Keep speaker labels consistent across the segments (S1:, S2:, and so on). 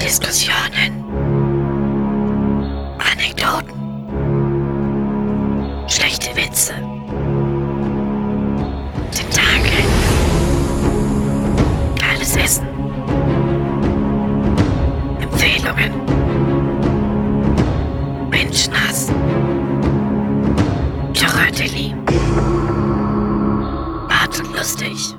S1: Diskussionen. Anekdoten. Schlechte Witze. Tentakel. Geiles Essen. Empfehlungen. Menschenhass. Choratelli. Bart und lustig.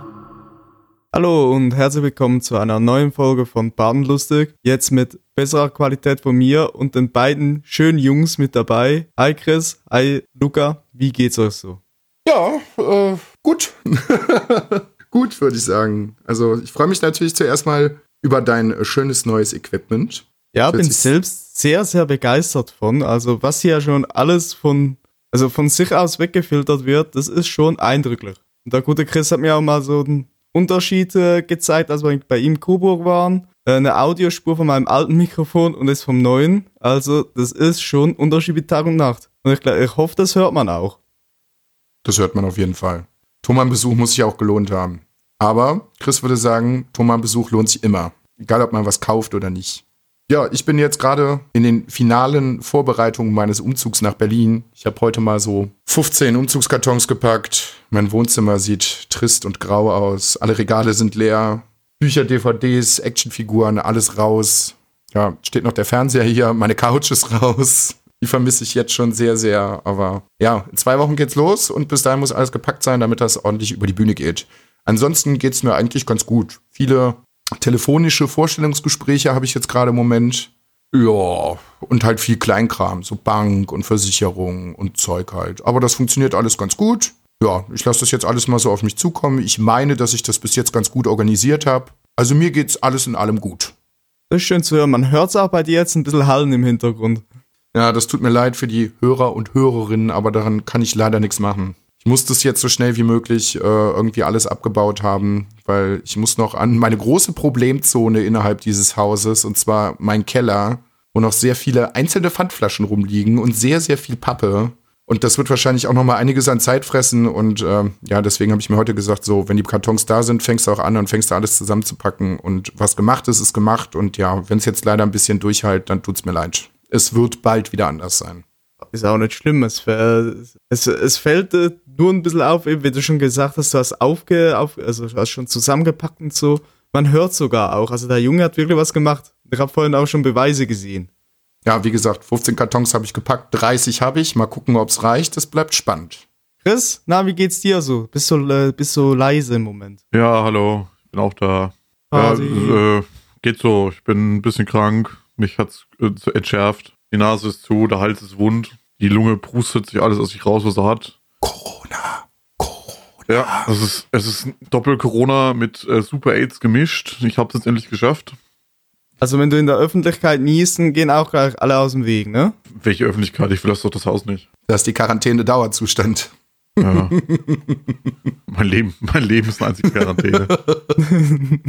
S2: Hallo und herzlich willkommen zu einer neuen Folge von Badenlustig. Jetzt mit besserer Qualität von mir und den beiden schönen Jungs mit dabei. Hi Chris, hi Luca, wie geht's euch so?
S3: Ja, äh, gut. gut, würde ich sagen. Also ich freue mich natürlich zuerst mal über dein schönes neues Equipment.
S2: Ja, bin selbst sehr, sehr begeistert von. Also was hier schon alles von, also von sich aus weggefiltert wird, das ist schon eindrücklich. Und der gute Chris hat mir auch mal so einen Unterschied äh, gezeigt, als wir bei ihm in Coburg waren. Äh, eine Audiospur von meinem alten Mikrofon und das vom neuen. Also das ist schon Unterschied wie Tag und Nacht. Und ich, ich hoffe, das hört man auch.
S3: Das hört man auf jeden Fall. Thomann-Besuch muss sich auch gelohnt haben. Aber Chris würde sagen, Thomann-Besuch lohnt sich immer. Egal, ob man was kauft oder nicht. Ja, ich bin jetzt gerade in den finalen Vorbereitungen meines Umzugs nach Berlin. Ich habe heute mal so 15 Umzugskartons gepackt. Mein Wohnzimmer sieht trist und grau aus. Alle Regale sind leer. Bücher, DVDs, Actionfiguren, alles raus. Ja, steht noch der Fernseher hier. Meine Couch ist raus. Die vermisse ich jetzt schon sehr, sehr. Aber ja, in zwei Wochen geht's los und bis dahin muss alles gepackt sein, damit das ordentlich über die Bühne geht. Ansonsten geht's mir eigentlich ganz gut. Viele telefonische Vorstellungsgespräche habe ich jetzt gerade im Moment. Ja, und halt viel Kleinkram, so Bank und Versicherung und Zeug halt. Aber das funktioniert alles ganz gut. Ja, ich lasse das jetzt alles mal so auf mich zukommen. Ich meine, dass ich das bis jetzt ganz gut organisiert habe. Also mir geht's alles in allem gut.
S2: Das ist schön zu hören. Man hört es auch bei dir jetzt ein bisschen Hallen im Hintergrund.
S3: Ja, das tut mir leid für die Hörer und Hörerinnen, aber daran kann ich leider nichts machen. Ich muss das jetzt so schnell wie möglich äh, irgendwie alles abgebaut haben, weil ich muss noch an meine große Problemzone innerhalb dieses Hauses, und zwar mein Keller, wo noch sehr viele einzelne Pfandflaschen rumliegen und sehr, sehr viel Pappe. Und das wird wahrscheinlich auch noch mal einiges an Zeit fressen. Und ähm, ja, deswegen habe ich mir heute gesagt, so, wenn die Kartons da sind, fängst du auch an und fängst du alles zusammenzupacken. Und was gemacht ist, ist gemacht. Und ja, wenn es jetzt leider ein bisschen durchhält, dann tut's mir leid. Es wird bald wieder anders sein.
S2: Ist auch nicht schlimm. Es, es, es fällt nur ein bisschen auf, eben, wie du schon gesagt hast, du hast aufge, auf, also du hast schon zusammengepackt und so. Man hört sogar auch. Also der Junge hat wirklich was gemacht. Ich habe vorhin auch schon Beweise gesehen.
S3: Ja, wie gesagt, 15 Kartons habe ich gepackt, 30 habe ich. Mal gucken, ob's reicht. Das bleibt spannend.
S2: Chris, na, wie geht's dir so? Bist so, äh, bist so leise im Moment.
S4: Ja, hallo, ich bin auch da. Ja, äh, geht so, ich bin ein bisschen krank, mich hat's äh, so entschärft. Die Nase ist zu, der Hals ist wund, die Lunge prustet sich alles aus sich raus, was er hat.
S3: Corona. Corona.
S4: Ja, es ist, es ist Doppel-Corona mit äh, Super AIDS gemischt. Ich hab's jetzt endlich geschafft.
S2: Also wenn du in der Öffentlichkeit niest, dann gehen auch gleich alle aus dem Weg, ne?
S4: Welche Öffentlichkeit? Ich verlasse doch das Haus nicht.
S3: Das ist die Quarantäne-Dauerzustand.
S4: Ja. mein Leben, mein Leben ist eine einzige Quarantäne.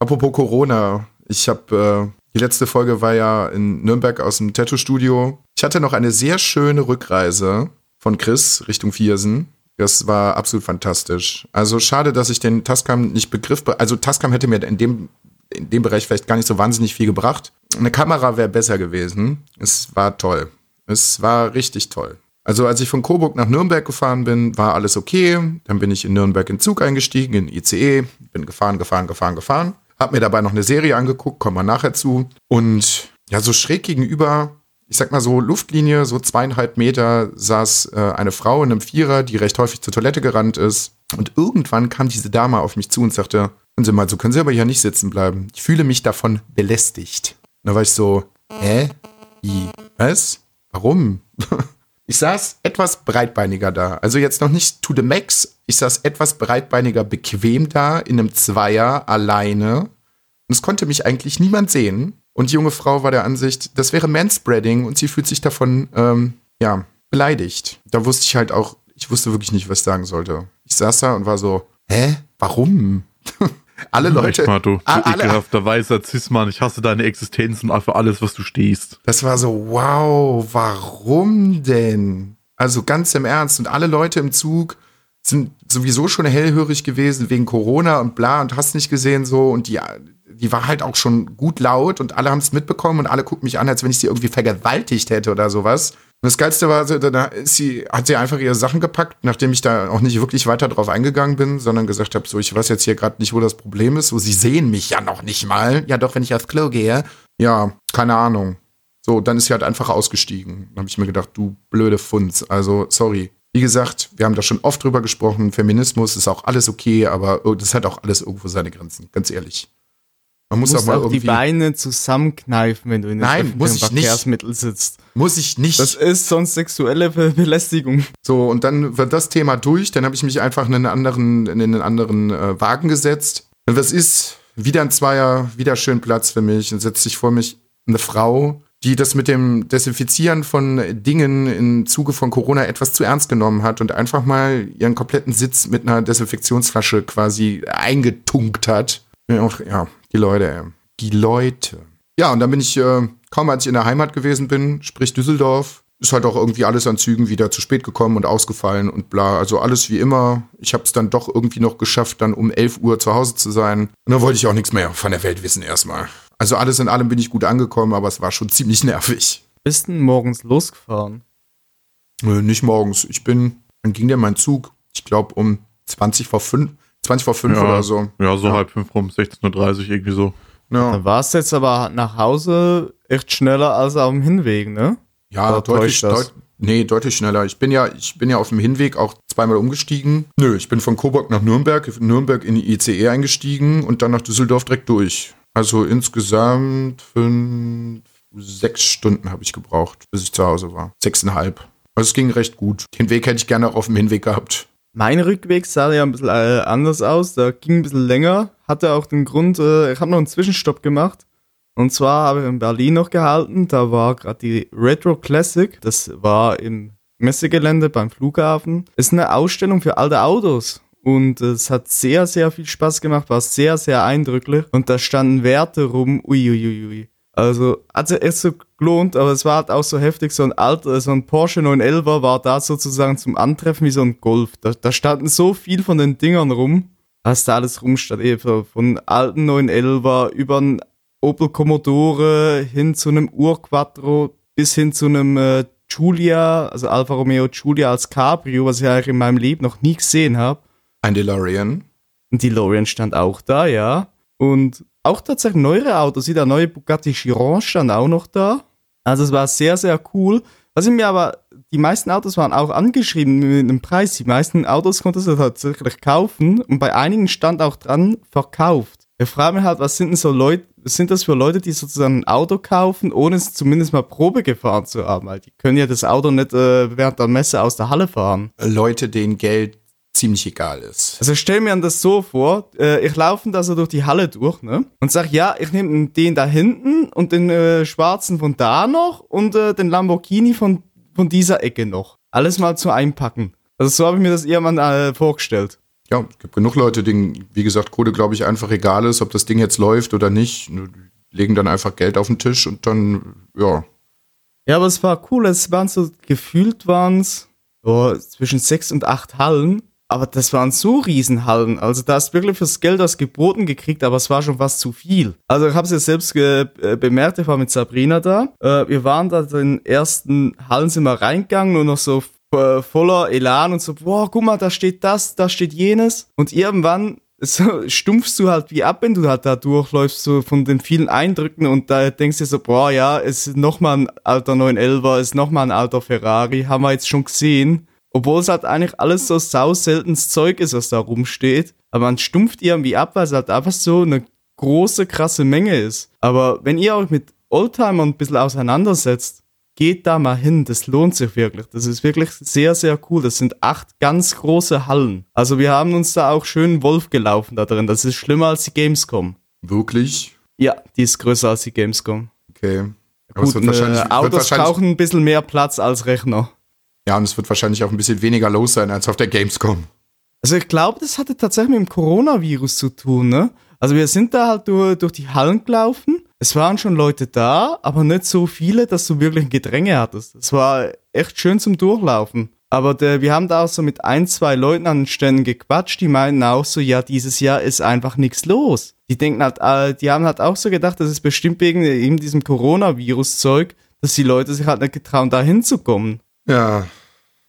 S3: Apropos Corona. Ich habe, äh, die letzte Folge war ja in Nürnberg aus dem Tattoo-Studio. Ich hatte noch eine sehr schöne Rückreise von Chris Richtung Viersen. Das war absolut fantastisch. Also schade, dass ich den Tascam nicht begriff. Also Tascam hätte mir in dem, in dem Bereich vielleicht gar nicht so wahnsinnig viel gebracht. Eine Kamera wäre besser gewesen. Es war toll. Es war richtig toll. Also als ich von Coburg nach Nürnberg gefahren bin, war alles okay. Dann bin ich in Nürnberg in Zug eingestiegen, in ICE, bin gefahren, gefahren, gefahren, gefahren. Hab mir dabei noch eine Serie angeguckt, kommen wir nachher zu. Und ja, so schräg gegenüber, ich sag mal so Luftlinie, so zweieinhalb Meter, saß äh, eine Frau in einem Vierer, die recht häufig zur Toilette gerannt ist. Und irgendwann kam diese Dame auf mich zu und sagte, hören Sie mal, so können Sie aber hier nicht sitzen bleiben. Ich fühle mich davon belästigt. Da war ich so, hä? Wie? Was? Warum? Ich saß etwas breitbeiniger da. Also jetzt noch nicht to the max. Ich saß etwas breitbeiniger bequem da in einem Zweier alleine. Und es konnte mich eigentlich niemand sehen. Und die junge Frau war der Ansicht, das wäre Manspreading und sie fühlt sich davon, ähm, ja, beleidigt. Da wusste ich halt auch, ich wusste wirklich nicht, was ich sagen sollte. Ich saß da und war so, hä? Warum? alle Leute.
S4: Echt mal, du, du
S3: a- alle,
S4: ekelhafter weißer Cis-Mann, ich hasse deine Existenz und für alles, was du stehst.
S3: Das war so, wow, warum denn? Also ganz im Ernst. Und alle Leute im Zug sind sowieso schon hellhörig gewesen wegen Corona und bla und hast nicht gesehen so. Und die, die war halt auch schon gut laut und alle haben es mitbekommen und alle gucken mich an, als wenn ich sie irgendwie vergewaltigt hätte oder sowas. Und das Geilste war, so, da sie, hat sie einfach ihre Sachen gepackt, nachdem ich da auch nicht wirklich weiter drauf eingegangen bin, sondern gesagt habe, so, ich weiß jetzt hier gerade nicht, wo das Problem ist. So, sie sehen mich ja noch nicht mal. Ja, doch, wenn ich aufs Klo gehe. Ja, keine Ahnung. So, dann ist sie halt einfach ausgestiegen. Dann habe ich mir gedacht, du blöde Funz. Also, sorry. Wie gesagt, wir haben da schon oft drüber gesprochen. Feminismus ist auch alles okay, aber das hat auch alles irgendwo seine Grenzen, ganz ehrlich.
S2: Man muss
S3: Du
S2: auch
S3: musst
S2: mal
S3: auch
S2: die Beine zusammenkneifen, wenn du in
S3: Nein, muss ich nicht.
S2: Verkehrsmittel sitzt.
S3: Muss ich nicht.
S2: Das ist sonst sexuelle Be Belästigung.
S3: So, und dann wird das Thema durch. Dann habe ich mich einfach in einen anderen, in einen anderen äh, Wagen gesetzt. Und was ist? Wieder ein Zweier, wieder schön Platz für mich. Und setzt sich vor mich eine Frau, die das mit dem Desinfizieren von Dingen im Zuge von Corona etwas zu ernst genommen hat und einfach mal ihren kompletten Sitz mit einer Desinfektionsflasche quasi eingetunkt hat. Ja, auch, ja die Leute, ey. die Leute. Ja, und dann bin ich, äh, kaum als ich in der Heimat gewesen bin, sprich Düsseldorf, ist halt auch irgendwie alles an Zügen wieder zu spät gekommen und ausgefallen und bla. Also alles wie immer. Ich habe es dann doch irgendwie noch geschafft, dann um 11 Uhr zu Hause zu sein. Und dann wollte ich auch nichts mehr von der Welt wissen erstmal. Also alles in allem bin ich gut angekommen, aber es war schon ziemlich nervig.
S2: Bist du morgens losgefahren?
S3: Äh, nicht morgens. Ich bin, dann ging der mein Zug, ich glaube um 20 vor 5, 20 vor 5
S4: Ja.
S3: oder so.
S4: Ja, so
S3: Ja.
S4: halb fünf rum, 16.30 Uhr irgendwie so.
S3: Ja,
S2: Dann war es jetzt aber nach Hause echt schneller als auf dem Hinweg, ne?
S3: ja
S2: Oder
S3: deutlich, deut, nee, deutlich schneller. Ich bin ja, ich bin ja auf dem Hinweg auch zweimal umgestiegen. Nö, ich bin von Coburg nach Nürnberg, Nürnberg in die ICE eingestiegen und dann nach Düsseldorf direkt durch. Also insgesamt fünf, sechs Stunden habe ich gebraucht, bis ich zu Hause war. Sechseinhalb. Also es ging recht gut. Den Weg hätte ich gerne auch auf dem Hinweg gehabt.
S2: Mein Rückweg sah ja ein bisschen äh, anders aus. Da ging ein bisschen länger. Hatte auch den Grund, äh, ich habe noch einen Zwischenstopp gemacht. Und zwar habe ich in Berlin noch gehalten. Da war gerade die Retro Classic. Das war im Messegelände beim Flughafen. Ist eine Ausstellung für alte Autos. Und es hat sehr, sehr viel Spaß gemacht, war sehr, sehr eindrücklich. Und da standen Werte rum. Uiuiui. Also hat sich echt so gelohnt, aber es war halt auch so heftig, so ein alter, so ein Porsche 911er war da sozusagen zum Antreffen wie so ein Golf. Da, da standen so viel von den Dingern rum, was da alles rumstand. Eben von alten 911er über einen Opel Commodore hin zu einem Urquattro bis hin zu einem äh, Giulia, also Alfa Romeo Giulia als Cabrio, was ich eigentlich in meinem Leben noch nie gesehen habe.
S3: Ein DeLorean.
S2: Und die Lorian stand auch da, ja. Und auch tatsächlich neuere Autos, wie der neue Bugatti Chiron stand auch noch da. Also es war sehr, sehr cool. Was ich mir aber, die meisten Autos waren auch angeschrieben mit einem Preis. Die meisten Autos konntest du tatsächlich kaufen und bei einigen stand auch dran, verkauft. Ich frage mich halt, was sind denn so Leute, sind das für Leute, die sozusagen ein Auto kaufen, ohne es zumindest mal Probe gefahren zu haben? Weil die können ja das Auto nicht äh, während der Messe aus der Halle fahren.
S3: Leute, denen Geld ziemlich egal ist.
S2: Also stell mir das so vor, äh, ich laufe da so durch die Halle durch, ne? Und sag, ja, ich nehme den da hinten und den äh, schwarzen von da noch und äh, den Lamborghini von, von dieser Ecke noch. Alles mal zu einpacken. Also so habe ich mir das mal äh, vorgestellt.
S3: Ja, es gibt genug Leute, denen, wie gesagt, Kohle, glaube ich, einfach egal ist, ob das Ding jetzt läuft oder nicht. Die legen dann einfach Geld auf den Tisch und dann, ja.
S2: Ja, aber es war cool. Es waren so, gefühlt waren es oh, zwischen sechs und acht Hallen. Aber das waren so Riesenhallen. Also da hast du wirklich fürs Geld was geboten gekriegt, aber es war schon fast zu viel. Also ich habe es ja selbst äh, bemerkt, ich war mit Sabrina da. Äh, wir waren da den ersten Hallen reingegangen und noch so äh, voller Elan und so, boah, guck mal, da steht das, da steht jenes. Und irgendwann so stumpfst du halt wie ab, wenn du halt da durchläufst, so von den vielen Eindrücken und da denkst du dir so, boah, ja, es ist nochmal ein alter 911er, es ist nochmal ein alter Ferrari, haben wir jetzt schon gesehen. Obwohl es halt eigentlich alles so sau seltenes Zeug ist, was da rumsteht. Aber man stumpft irgendwie ab, weil es halt einfach so eine große, krasse Menge ist. Aber wenn ihr euch mit Oldtimern ein bisschen auseinandersetzt, geht da mal hin. Das lohnt sich wirklich. Das ist wirklich sehr, sehr cool. Das sind acht ganz große Hallen. Also wir haben uns da auch schön Wolf gelaufen da drin. Das ist schlimmer als die Gamescom.
S3: Wirklich?
S2: Ja, die ist größer als die Gamescom.
S3: Okay. Aber es
S2: Gut,
S3: wird wahrscheinlich,
S2: äh, Autos brauchen ein bisschen mehr Platz als Rechner.
S3: Ja, und es wird wahrscheinlich auch ein bisschen weniger los sein als auf der Gamescom.
S2: Also ich glaube, das hatte tatsächlich mit dem Coronavirus zu tun, ne? Also wir sind da halt durch, durch die Hallen gelaufen. Es waren schon Leute da, aber nicht so viele, dass du wirklich ein Gedränge hattest. Es war echt schön zum Durchlaufen. Aber der, wir haben da auch so mit ein, zwei Leuten an den Ständen gequatscht, die meinten auch so, ja, dieses Jahr ist einfach nichts los. Die denken halt, äh, die haben halt auch so gedacht, das ist bestimmt wegen eben diesem Coronavirus-Zeug, dass die Leute sich halt nicht getrauen, da hinzukommen.
S3: Ja,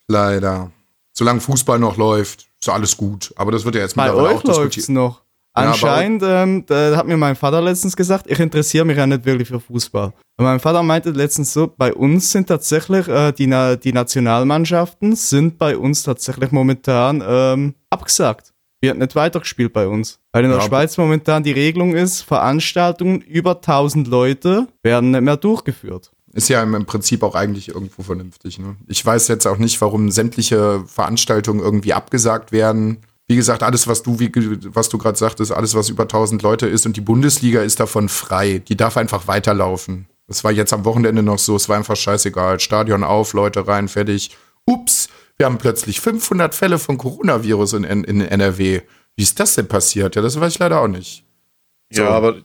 S3: leider. Solange Fußball noch läuft, ist alles gut. Aber das wird ja jetzt
S2: euch
S3: auch diskutiert.
S2: noch.
S3: Ja,
S2: Anscheinend, ähm, da hat mir mein Vater letztens gesagt, ich interessiere mich ja nicht wirklich für Fußball. Und mein Vater meinte letztens so, bei uns sind tatsächlich äh, die, Na die Nationalmannschaften sind bei uns tatsächlich momentan ähm, abgesagt. Wird nicht weitergespielt bei uns. Weil in der
S3: Ja,
S2: Schweiz momentan die Regelung ist, Veranstaltungen über 1000 Leute werden nicht mehr durchgeführt.
S3: Ist ja im Prinzip auch eigentlich irgendwo vernünftig. Ne? Ich weiß jetzt auch nicht, warum sämtliche Veranstaltungen irgendwie abgesagt werden. Wie gesagt, alles, was du, wie, was du gerade sagtest, alles, was über 1000 Leute ist und die Bundesliga ist davon frei. Die darf einfach weiterlaufen. Das war jetzt am Wochenende noch so, es war einfach scheißegal. Stadion auf, Leute rein, fertig. Ups, wir haben plötzlich 500 Fälle von Coronavirus in, in, in NRW. Wie ist das denn passiert? Ja, das weiß ich leider auch nicht. So.
S4: Ja, aber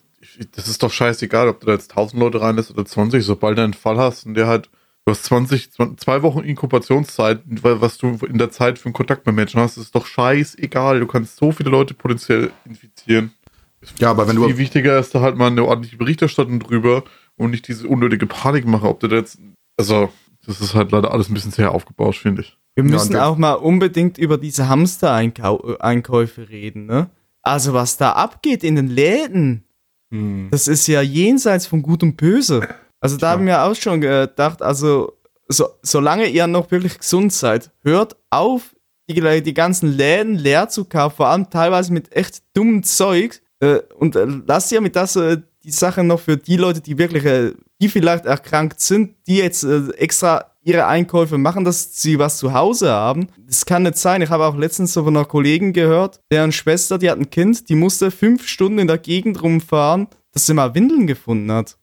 S4: das ist doch scheißegal, ob du da jetzt 1000 Leute reinlässt oder 20. Sobald du einen Fall hast und der halt, du hast 20, 20 zwei Wochen Inkubationszeit, weil was du in der Zeit für einen Kontakt mit Menschen hast, ist doch scheißegal. Du kannst so viele Leute potenziell infizieren.
S3: Ja, aber wenn du
S4: Viel wichtiger ist da halt mal eine ordentliche Berichterstattung drüber und nicht diese unnötige Panik machen, ob du da jetzt, also, das ist halt leider alles ein bisschen sehr aufgebaut, finde ich.
S2: Wir
S3: Ja,
S2: müssen
S3: wir-
S2: auch mal unbedingt über diese Hamster-Einkäufe reden, ne? Also was da abgeht in den Läden,
S3: Hm.
S2: das ist ja jenseits von Gut und Böse. Also da haben wir auch schon gedacht, also so, solange ihr noch wirklich gesund seid, hört auf, die, die ganzen Läden leer zu kaufen, vor allem teilweise mit echt dummem Zeug. Äh, und äh, lasst ihr mit das äh, die Sache noch für die Leute, die wirklich, die vielleicht erkrankt sind, die jetzt extra ihre Einkäufe machen, dass sie was zu Hause haben. Das kann nicht sein. Ich habe auch letztens so von einer Kollegin gehört, deren Schwester, die hat ein Kind, die musste fünf Stunden in der Gegend rumfahren, dass sie mal Windeln gefunden hat.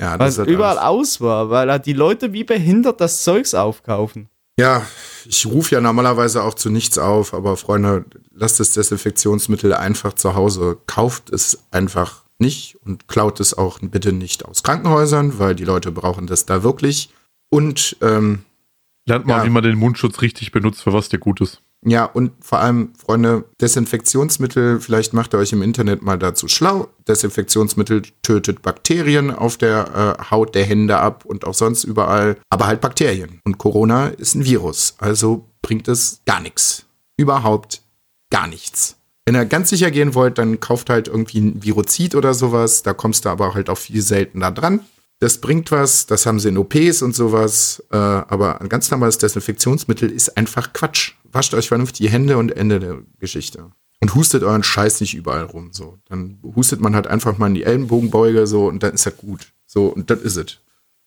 S3: Ja,
S2: Weil
S3: das
S2: es
S3: ist halt
S2: überall
S3: alles-
S2: aus war, weil halt die Leute wie behindert das Zeugs aufkaufen.
S3: Ja, ich rufe ja normalerweise auch zu nichts auf, aber Freunde, lasst das Desinfektionsmittel einfach zu Hause. Kauft es einfach nicht und klaut es auch bitte nicht aus Krankenhäusern, weil die Leute brauchen das da wirklich. Und ähm,
S4: Lernt mal,
S3: Ja.
S4: wie man den Mundschutz richtig benutzt, für was der gut ist.
S3: ja, und vor allem, Freunde, Desinfektionsmittel, vielleicht macht ihr euch im Internet mal dazu schlau. Desinfektionsmittel tötet Bakterien auf der äh, Haut der Hände ab und auch sonst überall, aber halt Bakterien. Und Corona ist ein Virus, also bringt es gar nichts. Überhaupt gar nichts. Wenn ihr ganz sicher gehen wollt, dann kauft halt irgendwie ein Virozid oder sowas. Da kommst du aber halt auch viel seltener dran. Das bringt was, das haben sie in OPs und sowas. Äh, aber ein ganz normales Desinfektionsmittel ist einfach Quatsch. Wascht euch vernünftig die Hände und Ende der Geschichte. Und hustet euren Scheiß nicht überall rum. So. Dann hustet man halt einfach mal in die Ellenbogenbeuge so und dann ist das gut. So, und das ist es.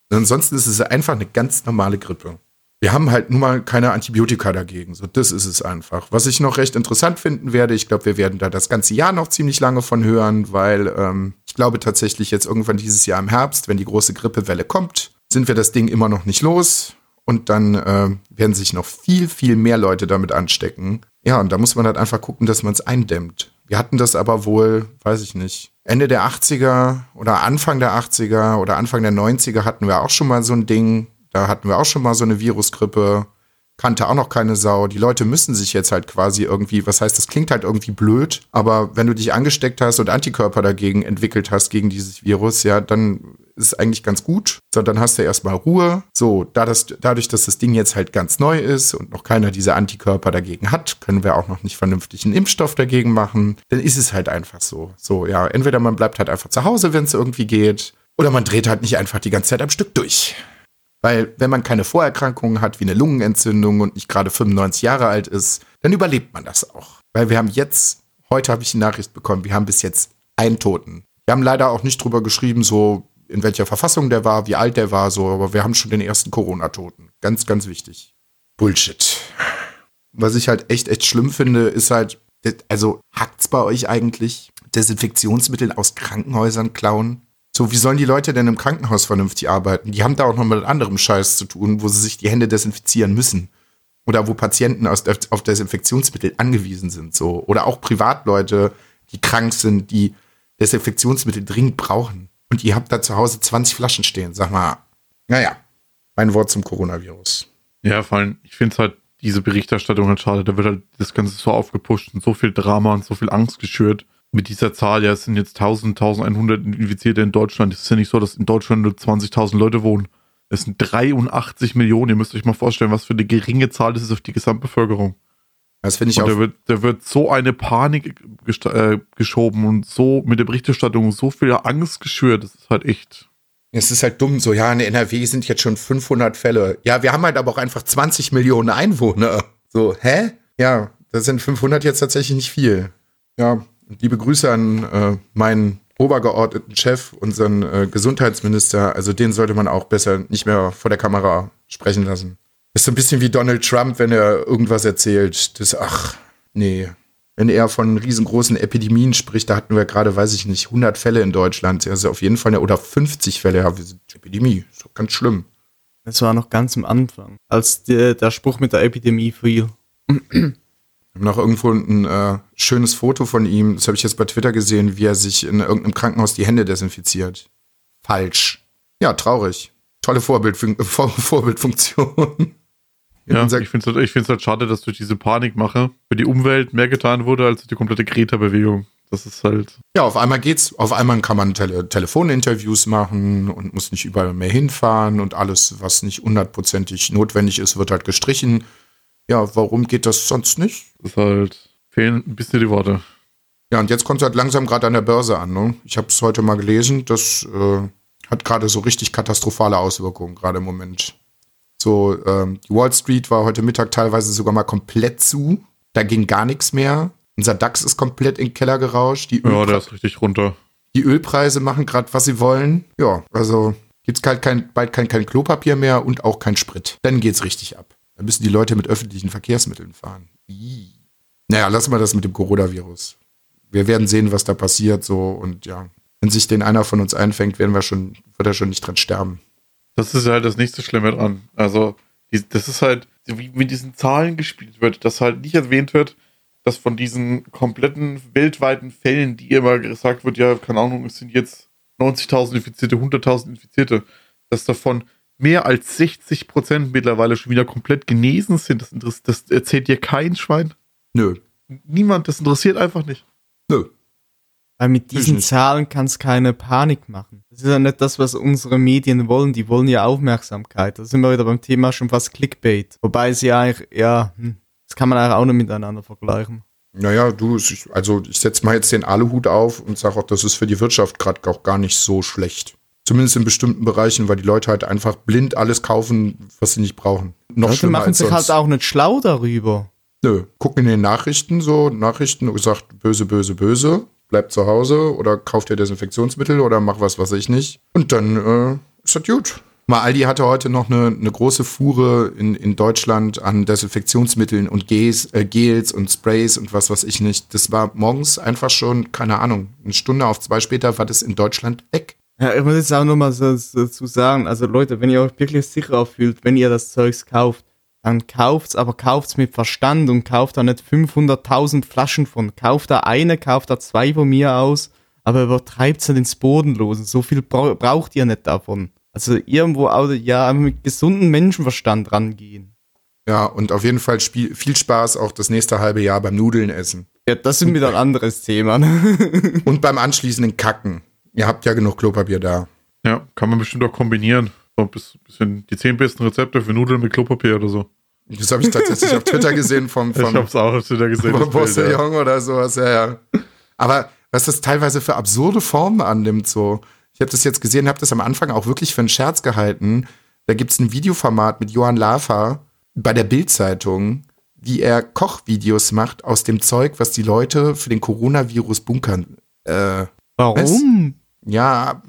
S3: Ansonsten ist es einfach eine ganz normale Grippe. Wir haben halt nun mal keine Antibiotika dagegen. So, das ist es einfach. Was ich noch recht interessant finden werde, ich glaube, wir werden da das ganze Jahr noch ziemlich lange von hören, weil ähm, ich glaube tatsächlich jetzt irgendwann dieses Jahr im Herbst, wenn die große Grippewelle kommt, sind wir das Ding immer noch nicht los. Und dann äh, werden sich noch viel, viel mehr Leute damit anstecken. Ja, und da muss man halt einfach gucken, dass man es eindämmt. Wir hatten das aber wohl, weiß ich nicht, Ende der 80er oder Anfang der 80er oder Anfang der 90er hatten wir auch schon mal so ein Ding. Da hatten wir auch schon mal so eine Virusgrippe. Kannte auch noch keine Sau. Die Leute müssen sich jetzt halt quasi irgendwie, was heißt, das klingt halt irgendwie blöd, aber wenn du dich angesteckt hast und Antikörper dagegen entwickelt hast, gegen dieses Virus, ja, dann ist es eigentlich ganz gut. So, dann hast du erstmal Ruhe. So, da das, dadurch, dass das Ding jetzt halt ganz neu ist und noch keiner diese Antikörper dagegen hat, können wir auch noch nicht vernünftig einen Impfstoff dagegen machen. Dann ist es halt einfach so. So, ja, entweder man bleibt halt einfach zu Hause, wenn es irgendwie geht, oder man dreht halt nicht einfach die ganze Zeit am Stück durch. Weil wenn man keine Vorerkrankungen hat, wie eine Lungenentzündung und nicht gerade 95 Jahre alt ist, dann überlebt man das auch. Weil wir haben jetzt, heute habe ich die Nachricht bekommen, wir haben bis jetzt einen Toten. Wir haben leider auch nicht drüber geschrieben, so in welcher Verfassung der war, wie alt der war, so, aber wir haben schon den ersten Corona-Toten. Ganz, ganz wichtig. Bullshit. Was ich halt echt, echt schlimm finde, ist halt, also hackt's bei euch eigentlich Desinfektionsmittel aus Krankenhäusern klauen? So, wie sollen die Leute denn im Krankenhaus vernünftig arbeiten? Die haben da auch noch mit anderem Scheiß zu tun, wo sie sich die Hände desinfizieren müssen. Oder wo Patienten aus, auf Desinfektionsmittel angewiesen sind, so. Oder auch Privatleute, die krank sind, die Desinfektionsmittel dringend brauchen. Und ihr habt da zu Hause 20 Flaschen stehen. Sag mal, naja, mein Wort zum Coronavirus.
S4: Ja, vor allem, ich finde es halt, diese Berichterstattung halt schade. Da wird halt das Ganze so aufgepusht und so viel Drama und so viel Angst geschürt. Mit dieser Zahl, ja, es sind jetzt 1000, 1100 Infizierte in Deutschland. Es ist ja nicht so, dass in Deutschland nur 20.000 Leute wohnen. Es sind 83 Millionen. Ihr müsst euch mal vorstellen, was für eine geringe Zahl das ist auf die Gesamtbevölkerung.
S3: Das finde ich
S4: Und
S3: auch.
S4: da wird, da wird so eine Panik äh, geschoben und so mit der Berichterstattung so viel Angst geschürt. Das ist halt echt.
S3: Es ist halt dumm, so, ja, in NRW sind jetzt schon 500 Fälle. Ja, wir haben halt aber auch einfach 20 Millionen Einwohner. So, hä? Ja, das sind 500 jetzt tatsächlich nicht viel. Ja, liebe Grüße an äh, meinen obergeordneten Chef, unseren äh, Gesundheitsminister. Also den sollte man auch besser nicht mehr vor der Kamera sprechen lassen. Ist so ein bisschen wie Donald Trump, wenn er irgendwas erzählt. Das, ach, nee. Wenn er von riesengroßen Epidemien spricht, da hatten wir gerade, weiß ich nicht, 100 Fälle in Deutschland. Also auf jeden Fall, eine, oder 50 Fälle. Ja, Epidemie. Ist doch ganz schlimm.
S2: Das war noch ganz am Anfang, als der, der Spruch mit der Epidemie fiel.
S3: Noch irgendwo ein äh, schönes Foto von ihm, das habe ich jetzt bei Twitter gesehen, wie er sich in irgendeinem Krankenhaus die Hände desinfiziert. Falsch. Ja, traurig. Tolle Vorbildfun Vor Vorbildfunktion.
S4: Ja, ich finde es halt, ich find's halt schade, dass durch diese Panikmache für die Umwelt mehr getan wurde als die komplette Greta-Bewegung. Das ist halt.
S3: ja, auf einmal geht's. Auf einmal kann man Tele Telefoninterviews machen und muss nicht überall mehr hinfahren und alles, was nicht hundertprozentig notwendig ist, wird halt gestrichen. Ja, warum geht das sonst nicht?
S4: Das ist halt. Fehlen ein bisschen die Worte.
S3: Ja, und jetzt kommt es halt langsam gerade an der Börse an. Ne? Ich habe es heute mal gelesen, das äh, hat gerade so richtig katastrophale Auswirkungen, gerade im Moment. So, ähm, die Wall Street war heute Mittag teilweise sogar mal komplett zu. Da ging gar nichts mehr. Unser DAX ist komplett in den Keller gerauscht. Die,
S4: Ja, der ist richtig runter.
S3: die Ölpreise machen gerade, was sie wollen. Ja, also gibt's halt kein, bald kein, kein Klopapier mehr und auch kein Sprit. Dann geht's richtig ab. Dann müssen die Leute mit öffentlichen Verkehrsmitteln fahren. Ih. Naja, lassen wir das mit dem Coronavirus. Wir werden sehen, was da passiert, so und ja. Wenn sich den einer von uns einfängt, werden wir schon, wird er schon nicht dran sterben.
S4: Das ist halt das nächste Schlimme dran. Also, das ist halt, wie mit diesen Zahlen gespielt wird, dass halt nicht erwähnt wird, dass von diesen kompletten weltweiten Fällen, die immer gesagt wird, ja, keine Ahnung, es sind jetzt 90.000 Infizierte, 100.000 Infizierte, dass davon mehr als 60 Prozent mittlerweile schon wieder komplett genesen sind. Das, das erzählt dir kein Schwein.
S3: Nö.
S4: Niemand, das interessiert einfach nicht.
S3: Nö.
S2: Weil mit diesen. Zahlen kann es keine Panik machen. Das ist ja nicht das, was unsere Medien wollen. Die wollen ja Aufmerksamkeit. Da sind wir wieder beim Thema schon fast Clickbait. Wobei sie eigentlich, ja, hm, das kann man eigentlich auch nicht miteinander vergleichen.
S3: Naja, du, also ich setze mal jetzt den Aluhut auf und sage auch, das ist für die Wirtschaft gerade auch gar nicht so schlecht. Zumindest in bestimmten Bereichen, weil die Leute halt einfach blind alles kaufen, was sie nicht brauchen. Noch schlimmer
S2: machen sich halt auch nicht schlau darüber.
S3: Nö, gucken in den Nachrichten so, Nachrichten und sagt böse, böse, böse, bleibt zu Hause oder kauft ihr Desinfektionsmittel oder mach was, was ich nicht. Und dann äh, ist das gut. Mal Aldi hatte heute noch eine, eine große Fuhre in, in Deutschland an Desinfektionsmitteln und Gels, äh, Gels und Sprays und was weiß ich nicht. Das war morgens einfach schon, keine Ahnung, eine Stunde auf zwei später war das in Deutschland weg.
S2: Ja, ich muss jetzt auch nochmal so, so dazu sagen, also Leute, wenn ihr euch wirklich sicherer fühlt, wenn ihr das Zeugs kauft, dann kauft's, aber kauft's mit Verstand und kauft da nicht 500.000 Flaschen von. Kauft da eine, kauft da zwei von mir aus, aber übertreibt's nicht ins Bodenlose. So viel bra braucht ihr nicht davon. Also irgendwo auch, ja, mit gesundem Menschenverstand rangehen.
S3: Ja, und auf jeden Fall viel Spaß auch das nächste halbe Jahr beim Nudeln essen.
S2: Ja, das ist wieder ein anderes Thema. ne?
S3: Und beim anschließenden Kacken. Ihr habt ja genug Klopapier da.
S4: Ja, kann man bestimmt auch kombinieren. So ein bis- bisschen die zehn besten Rezepte für Nudeln mit Klopapier oder so.
S3: Das habe ich tatsächlich auf Twitter gesehen vom,
S4: Ich
S3: vom,
S4: hab's auch auf Twitter gesehen.
S3: vom
S4: das Bild, ja.
S3: Postillon oder sowas. Ja, ja. Aber was das teilweise für absurde Formen annimmt, so. Ich habe das jetzt gesehen, habe das am Anfang auch wirklich für einen Scherz gehalten. Da gibt's ein Videoformat mit Johann Lafer bei der Bild-Zeitung, wie er Kochvideos macht aus dem Zeug, was die Leute für den Coronavirus bunkern. Äh,
S2: Warum?
S3: Ja,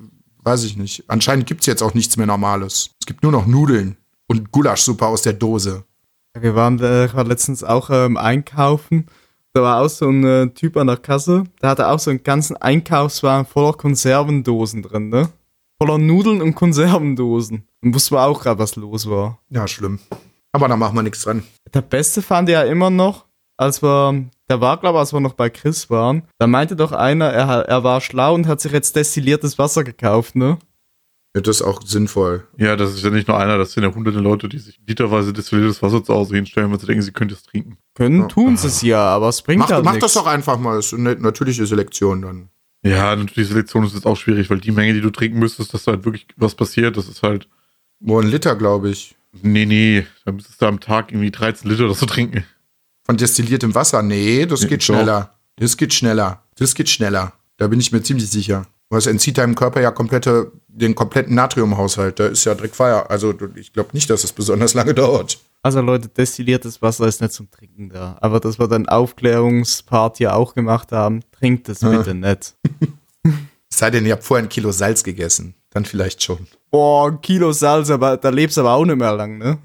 S3: weiß ich nicht. Anscheinend gibt's jetzt auch nichts mehr Normales. Es gibt nur noch Nudeln und Gulaschsuppe aus der Dose.
S2: Wir waren, äh, letztens auch ähm, einkaufen. Da war auch so ein äh, Typ an der Kasse. Da hatte auch so einen ganzen Einkaufswagen voller Konservendosen drin, ne? Voller Nudeln und Konservendosen. Und wusste man auch gerade, was los war.
S3: Ja, schlimm. Aber da machen wir nichts dran.
S2: Der Beste fand ich ja immer noch, als wir, der war, glaube ich, als wir noch bei Chris waren, da meinte doch einer, er, er war schlau und hat sich jetzt destilliertes Wasser gekauft, ne?
S3: Ja, das ist auch sinnvoll.
S4: Ja, das ist ja nicht nur einer, das sind ja hunderte Leute, die sich literweise destilliertes Wasser zu Hause hinstellen, weil sie denken, sie können das trinken.
S2: Können,
S3: Ja.
S2: tun sie es ja, aber es bringt
S3: Mach,
S2: halt
S3: mach
S2: nichts.
S3: das doch einfach mal. Das ist eine natürliche Selektion dann.
S4: Ja, natürlich, die Selektion ist jetzt auch schwierig, weil die Menge, die du trinken müsstest, dass da halt wirklich was passiert, das ist halt,
S3: Nur ein Liter, glaube ich.
S4: nee, nee, da müsstest du am Tag irgendwie 13 Liter oder so trinken.
S3: Von destilliertem Wasser? Nee, das geht schneller. Das geht schneller. Das geht schneller. Da bin ich mir ziemlich sicher. Was entzieht deinem Körper ja komplette, den kompletten Natriumhaushalt. Da ist ja direkt Feier. Also ich glaube nicht, dass es besonders lange dauert.
S2: Also Leute, destilliertes Wasser ist nicht zum Trinken da. Aber das wir dann Aufklärungspart ja auch gemacht haben, trinkt es bitte nicht.
S3: Es sei denn, ihr habt vorher ein Kilo Salz gegessen. Dann vielleicht schon.
S2: Boah, ein Kilo Salz, aber da lebst du aber auch nicht mehr lang, ne?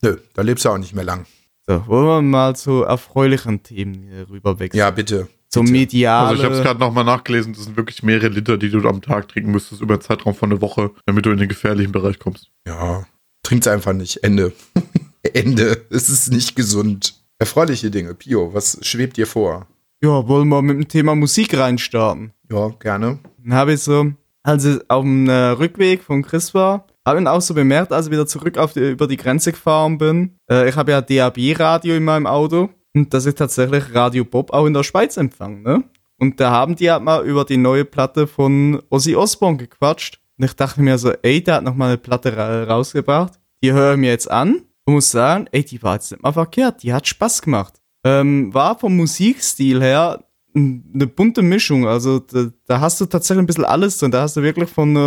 S3: Nö, da lebst du auch nicht mehr lang.
S2: So, wollen wir mal zu erfreulichen Themen hier rüber wechseln.
S3: Ja, bitte.
S2: Zum
S3: bitte.
S2: mediale.
S4: Also ich habe es gerade nochmal nachgelesen, das sind wirklich mehrere Liter, die du am Tag trinken müsstest über einen Zeitraum von einer Woche, damit du in den gefährlichen Bereich kommst.
S3: Ja, trinkt's einfach nicht. Ende. Ende. Es ist nicht gesund. Erfreuliche Dinge. Pio, was schwebt dir vor?
S2: ja, wollen wir mit dem Thema Musik reinstarten?
S3: Ja, gerne.
S2: Dann habe ich so, als ich auf dem äh, Rückweg von Chris war, habe ihn auch so bemerkt, als ich wieder zurück auf die, über die Grenze gefahren bin. Äh, ich habe ja DAB-Radio in meinem Auto und dass ich tatsächlich Radio Bob auch in der Schweiz empfange, ne? Und da haben die halt mal über die neue Platte von Ozzy Osbourne gequatscht. Und ich dachte mir so, ey, der hat noch mal eine Platte ra rausgebracht. Die höre ich mir jetzt an und muss sagen, ey, die war jetzt nicht mal verkehrt. Die hat Spaß gemacht. Ähm, war vom Musikstil her eine bunte Mischung. Also da, da hast du tatsächlich ein bisschen alles drin. Da hast du wirklich von äh,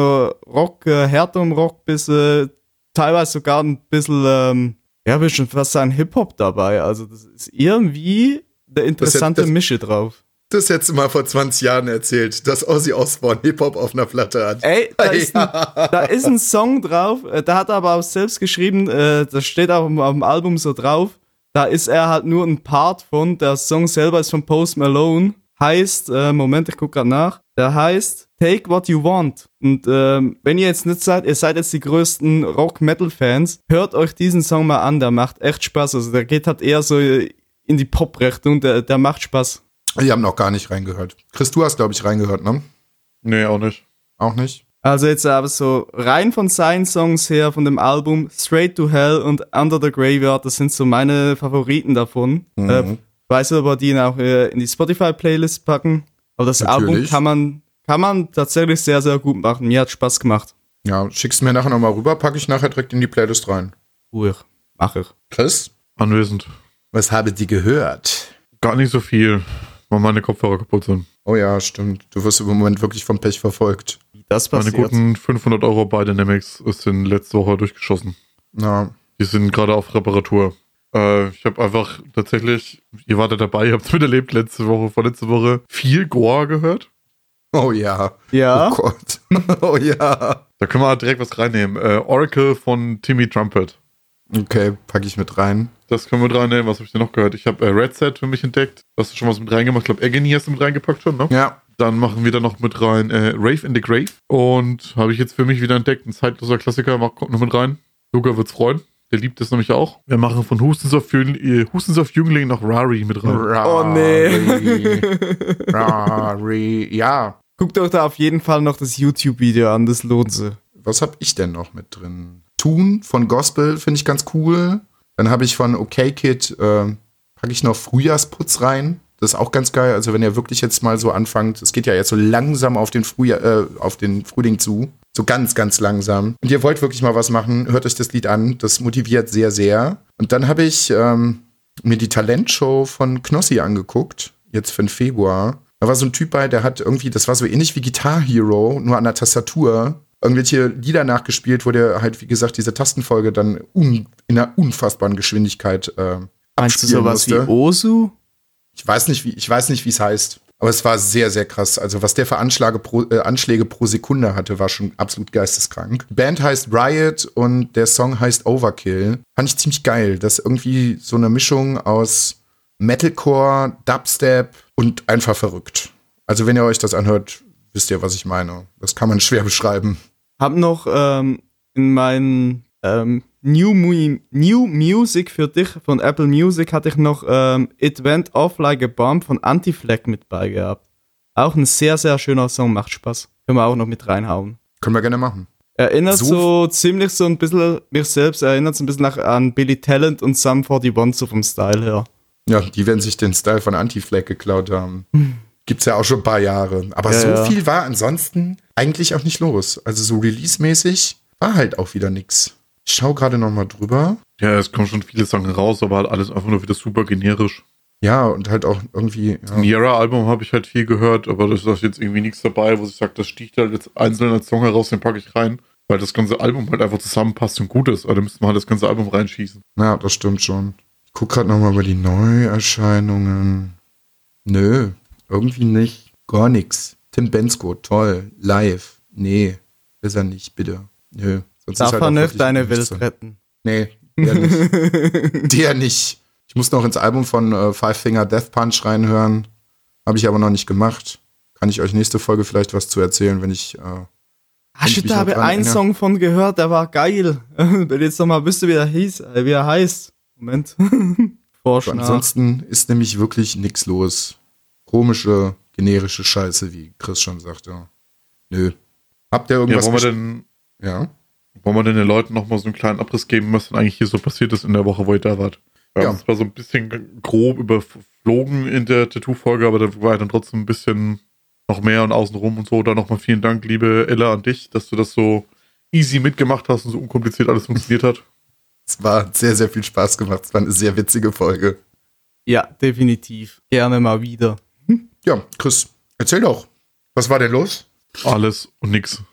S2: Rock, äh, härterem Rock bis äh, teilweise sogar ein bisschen, ähm, ja, will schon fast sagen, Hip-Hop dabei. Also das ist irgendwie eine interessante
S3: das-
S2: Mische drauf.
S3: Das hättest du mal vor 20 Jahren erzählt, dass Ozzy Osbourne Hip-Hop auf einer Platte hat.
S2: Ey, da ist, ein, da ist ein Song drauf, äh, da hat er aber auch selbst geschrieben, äh, das steht auch auf dem Album so drauf. Da ist er halt nur ein Part von, der Song selber ist von Post Malone. Heißt, äh, Moment, ich guck grad nach. Der heißt Take What You Want. Und ähm, wenn ihr jetzt nicht seid, ihr seid jetzt die größten Rock-Metal-Fans, hört euch diesen Song mal an, der macht echt Spaß. Also der geht halt eher so in die Pop-Richtung, der, der macht Spaß.
S3: Die haben noch gar nicht reingehört. Chris, du hast, glaube ich, reingehört, ne?
S4: Nee, auch nicht.
S3: Auch nicht?
S2: Also jetzt aber so rein von seinen Songs her, von dem Album Straight to Hell und Under the Graveyard, das sind so meine Favoriten davon.
S3: Mhm.
S2: Äh, weiß ob wir die auch äh, in die Spotify-Playlist packen. Aber das Album
S3: Natürlich.
S2: kann man, kann man tatsächlich sehr, sehr gut machen. Mir hat Spaß gemacht.
S3: Ja, schickst mir nachher nochmal rüber, packe ich nachher direkt in die Playlist rein.
S2: Ruhig. Mach ich.
S3: Chris,
S4: Anwesend.
S3: was habe die gehört?
S4: Gar nicht so viel, weil meine Kopfhörer kaputt sind.
S3: Oh ja, stimmt. Du wirst im Moment wirklich vom Pech verfolgt.
S2: Das
S4: Meine
S2: passiert.
S4: guten 500 Euro bei Dynamics sind letzte Woche durchgeschossen.
S3: Na,
S4: Die sind gerade auf Reparatur. Äh, ich habe einfach tatsächlich, ihr wartet dabei, ihr habt es miterlebt, letzte Woche, vorletzte Woche, viel Goa gehört.
S3: oh ja.
S2: Ja.
S3: Oh Gott. oh ja.
S4: Da können wir halt direkt was reinnehmen. Äh, Oracle von Timmy Trumpet.
S3: Okay, packe ich mit rein.
S4: Das können wir mit reinnehmen. Was habe ich denn noch gehört? Ich habe äh, Red Set für mich entdeckt. Hast du schon was mit reingemacht? Ich glaube, Agony hast du mit reingepackt schon, ne?
S3: Ja.
S4: Dann machen wir da noch mit rein äh, Rave in the Grave. Und habe ich jetzt für mich wieder entdeckt. Ein zeitloser Klassiker, mach, kommt noch mit rein. Luca wird's freuen. Der liebt es nämlich auch. Wir machen von Hustens auf, Jüngling, äh, Hustens auf Jüngling noch Rari mit rein.
S2: Oh, nee.
S3: Rari. Rari. Ja.
S2: Guckt euch da auf jeden Fall noch das YouTube-Video an, das lohnt sich.
S3: Was habe ich denn noch mit drin? Tun von Gospel finde ich ganz cool. Dann habe ich von OK Kid, äh, packe ich noch Frühjahrsputz rein. Das ist auch ganz geil. Also wenn ihr wirklich jetzt mal so anfangt, es geht ja jetzt so langsam auf den Frühjahr, äh, auf den Frühling zu. So ganz, ganz langsam. Und ihr wollt wirklich mal was machen, hört euch das Lied an. Das motiviert sehr, sehr. Und dann habe ich ähm, mir die Talentshow von Knossi angeguckt, jetzt für den Februar. Da war so ein Typ bei, der hat irgendwie, das war so ähnlich wie Guitar Hero, nur an der Tastatur, irgendwelche Lieder nachgespielt, wo der halt, wie gesagt, diese Tastenfolge dann in einer unfassbaren Geschwindigkeit äh,
S2: Meinst du sowas
S3: musste.
S2: wie Osu?
S3: Ich weiß nicht, wie ich weiß nicht, wie es heißt. Aber es war sehr, sehr krass. Also, was der für Anschläge pro, äh, Anschläge pro Sekunde hatte, war schon absolut geisteskrank. Die Band heißt Riot und der Song heißt Overkill. Fand ich ziemlich geil. Das ist irgendwie so eine Mischung aus Metalcore, Dubstep und einfach verrückt. Also, wenn ihr euch das anhört, wisst ihr, was ich meine. Das kann man schwer beschreiben.
S2: Hab noch ähm, in meinen ähm, New, Mu New Music für dich von Apple Music hatte ich noch ähm, It Went Off Like a Bomb von Anti-Flag mit bei gehabt. Auch ein sehr, sehr schöner Song, macht Spaß. Können wir auch noch mit reinhauen.
S3: Können wir gerne machen.
S2: Erinnert
S3: So-
S2: so, ziemlich so ein bisschen, mich selbst erinnert so ein bisschen nach, an Billy Talent und Sum 41 so vom Style her.
S3: Ja, die werden sich den Style von Anti-Flag geklaut haben. Gibt's ja auch schon ein paar Jahre. Aber
S2: Ja,
S3: so
S2: ja.
S3: viel war ansonsten eigentlich auch nicht los. Also so release-mäßig war halt auch wieder nix. Ich schau gerade noch mal drüber.
S4: Ja, es kommen schon viele Sachen raus, aber halt alles einfach nur wieder super generisch.
S3: Ja, und halt auch irgendwie. Ja.
S4: Niera-Album habe ich halt viel gehört, aber da ist jetzt irgendwie nichts dabei, wo ich sage, das sticht halt jetzt einzeln als Song heraus, den packe ich rein. Weil das ganze Album halt einfach zusammenpasst und gut ist. Also müssten wir halt das ganze Album reinschießen.
S3: ja, das stimmt schon. Ich guck gerade noch mal über die Neuerscheinungen. Nö, irgendwie nicht. Gar nix. Tim Bensko, toll. Live. Nee, ist er nicht, bitte. Nö. Sonst
S2: Darf
S3: ist halt
S2: er nicht deine Welt retten.
S3: Nee, der nicht. der nicht. Ich muss noch ins Album von äh, Five Finger Death Punch reinhören. Habe ich aber noch nicht gemacht. Kann ich euch nächste Folge vielleicht was zu erzählen, wenn ich. Äh,
S2: Hast
S3: ich
S2: habe einen
S3: erinnere.
S2: Song von gehört, der war geil. Wenn jetzt nochmal wüsste, wie er hieß, äh, wie er heißt. Moment. Vorschlag.
S3: ansonsten ist nämlich wirklich nichts los. Komische, generische Scheiße, wie Chris schon sagte. Nö. Habt ihr
S4: Ja,
S3: irgendwas?
S4: wollen wir denn,
S3: ja.
S4: Wollen wir denn den Leuten nochmal so einen kleinen Abriss geben, was denn eigentlich hier so passiert ist in der Woche, wo ihr da wart? Wir
S3: Ja.
S4: haben zwar so ein bisschen grob überflogen in der Tattoo-Folge, aber da war dann trotzdem ein bisschen noch mehr und außenrum und so. Da nochmal vielen Dank, liebe Ella, an dich, dass du das so easy mitgemacht hast und so unkompliziert alles funktioniert hat.
S3: Es war sehr, sehr viel Spaß gemacht. Es war eine sehr witzige Folge.
S2: Ja, definitiv. Gerne mal wieder.
S3: Ja, Chris, erzähl doch. Was war denn los?
S4: Alles und nix.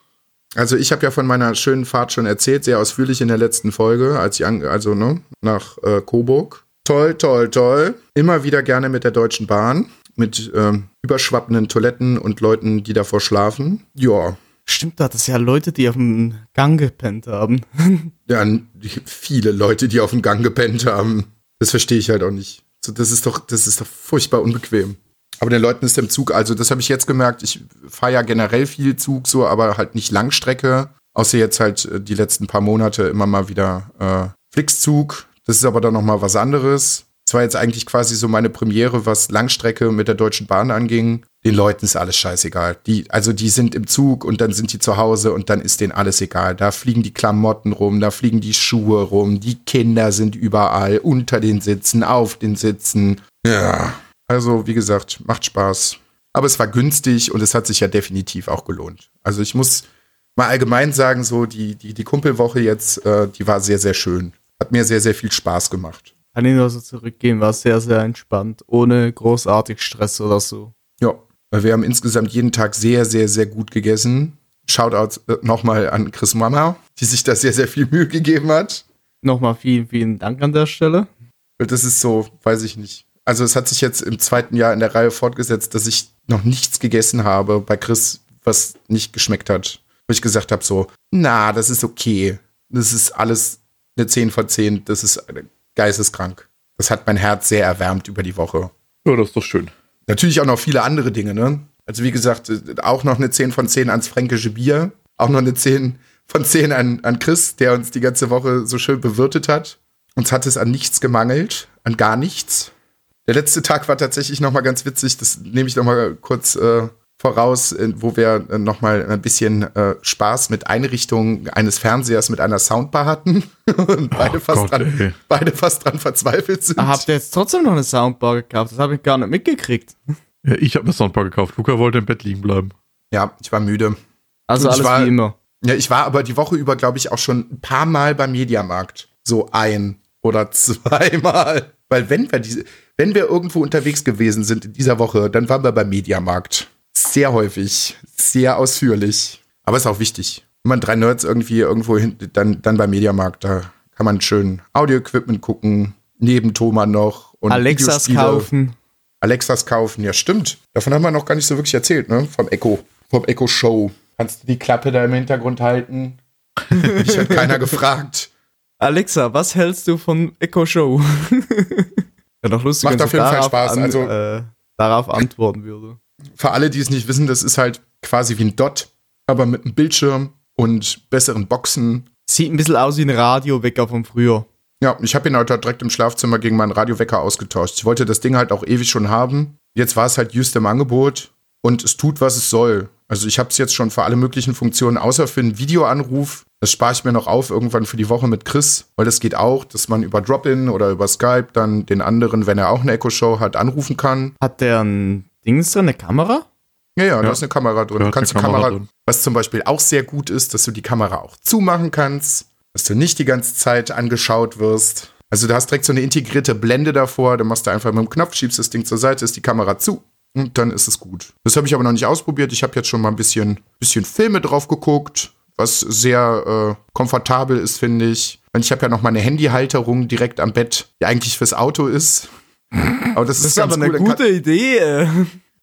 S3: Also ich habe ja von meiner schönen Fahrt schon erzählt, sehr ausführlich in der letzten Folge, als ich an, also ne, nach äh, Coburg. Toll, toll, toll. Immer wieder gerne mit der Deutschen Bahn, mit ähm, überschwappenden Toiletten und Leuten, die davor schlafen. Ja,
S2: Stimmt, da hat es ja Leute, die auf dem Gang gepennt haben.
S3: dann viele Leute, die auf dem Gang gepennt haben. Das verstehe ich halt auch nicht. So, das ist doch, das ist doch furchtbar unbequem. Aber den Leuten ist im Zug, also das habe ich jetzt gemerkt, ich fahre ja generell viel Zug, so, aber halt nicht Langstrecke. Außer jetzt halt äh, die letzten paar Monate immer mal wieder äh, Flixzug. Das ist aber dann nochmal was anderes. Das war jetzt eigentlich quasi so meine Premiere, was Langstrecke mit der Deutschen Bahn anging. Den Leuten ist alles scheißegal. Die, also die sind im Zug und dann sind die zu Hause und dann ist denen alles egal. Da fliegen die Klamotten rum, da fliegen die Schuhe rum, die Kinder sind überall, unter den Sitzen, auf den Sitzen. Ja. Also, wie gesagt, macht Spaß. Aber es war günstig und es hat sich ja definitiv auch gelohnt. Also ich muss mal allgemein sagen, so die, die, die Kumpelwoche jetzt, äh, die war sehr, sehr schön. Hat mir sehr, sehr viel Spaß gemacht.
S2: Kann ich nur so zurückgehen, war sehr, sehr entspannt. Ohne großartig Stress oder so.
S3: Ja, weil wir haben insgesamt jeden Tag sehr, sehr, sehr gut gegessen. Shoutout äh, nochmal an Chris Mama, die sich da sehr, sehr viel Mühe gegeben hat.
S2: Nochmal vielen, vielen Dank an der Stelle.
S3: Das ist so, weiß ich nicht. Also es hat sich jetzt im zweiten Jahr in der Reihe fortgesetzt, dass ich noch nichts gegessen habe bei Chris, was nicht geschmeckt hat. Wo ich gesagt habe so, na, das ist okay. Das ist alles eine 10 von 10. Das ist geisteskrank. Das hat mein Herz sehr erwärmt über die Woche.
S4: Ja, das ist doch schön.
S3: Natürlich auch noch viele andere Dinge, ne? Also wie gesagt, auch noch eine 10 von 10 ans fränkische Bier. Auch noch eine 10 von 10 an, an Chris, der uns die ganze Woche so schön bewirtet hat. Uns hat es an nichts gemangelt, an gar nichts. Der letzte Tag war tatsächlich noch mal ganz witzig. Das nehme ich noch mal kurz äh, voraus, äh, wo wir äh, noch mal ein bisschen äh, Spaß mit Einrichtung eines Fernsehers mit einer Soundbar hatten und beide,
S4: Oh
S3: fast
S4: Gott,
S3: dran,
S4: ey.
S3: beide fast dran verzweifelt sind.
S2: Habt ihr jetzt trotzdem noch eine Soundbar gekauft? Das habe ich gar nicht mitgekriegt.
S4: Ja, ich habe eine Soundbar gekauft. Luca wollte im Bett liegen bleiben.
S3: Ja, ich war müde.
S2: Also
S3: Ich
S2: alles
S3: war-
S2: wie immer.
S3: Ja, ich war aber die Woche über, glaube ich, auch schon ein paar Mal beim Mediamarkt. So ein oder zweimal. Weil wenn wir diese, wenn wir irgendwo unterwegs gewesen sind in dieser Woche, dann waren wir beim Mediamarkt. Sehr häufig, sehr ausführlich. Aber ist auch wichtig. Wenn man drei Nerds irgendwie irgendwo hin, dann, dann beim Mediamarkt, da kann man schön Audio-Equipment gucken, neben Thomas noch und
S2: Alexas kaufen.
S3: Alexas kaufen, ja stimmt. Davon haben wir noch gar nicht so wirklich erzählt, ne? Vom Echo, vom Echo Show. Kannst du die Klappe da im Hintergrund halten? Mich hat keiner gefragt.
S2: Alexa, was hältst du von Echo Show? ja, doch lustig,
S3: Macht auf jeden Fall Spaß, also-
S2: äh, darauf antworten würde.
S3: Für alle, die es nicht wissen, das ist halt quasi wie ein Dot, aber mit einem Bildschirm und besseren Boxen.
S2: Sieht ein bisschen aus wie ein Radiowecker von früher.
S3: Ja, ich habe ihn heute direkt im Schlafzimmer gegen meinen Radiowecker ausgetauscht. Ich wollte das Ding halt auch ewig schon haben. Jetzt war es halt just im Angebot. Und es tut, was es soll. Also ich habe es jetzt schon für alle möglichen Funktionen, außer für einen Videoanruf. Das spare ich mir noch auf irgendwann für die Woche mit Chris, weil das geht auch, dass man über Drop-In oder über Skype dann den anderen, wenn er auch eine Echo-Show hat, anrufen kann.
S2: Hat der ein Dings drin, eine Kamera?
S3: Ja, ja, da
S4: Ja.
S3: ist eine Kamera drin.
S4: Da
S3: Du
S4: ist
S3: kannst die
S4: eine Kamera
S3: Kamera,
S4: drin.
S3: was zum Beispiel auch sehr gut ist, dass du die Kamera auch zumachen kannst, dass du nicht die ganze Zeit angeschaut wirst. Also du hast direkt so eine integrierte Blende davor, dann machst du einfach mit dem Knopf, schiebst das Ding zur Seite, ist die Kamera zu und dann ist es gut. Das habe ich aber noch nicht ausprobiert. Ich habe jetzt schon mal ein bisschen, bisschen Filme drauf geguckt, was sehr äh, komfortabel ist, finde ich. Und ich habe ja noch mal eine Handyhalterung direkt am Bett, die eigentlich fürs Auto ist. Aber das,
S2: Das ist
S3: ganz
S2: aber eine
S3: cool, kann-
S2: gute Idee.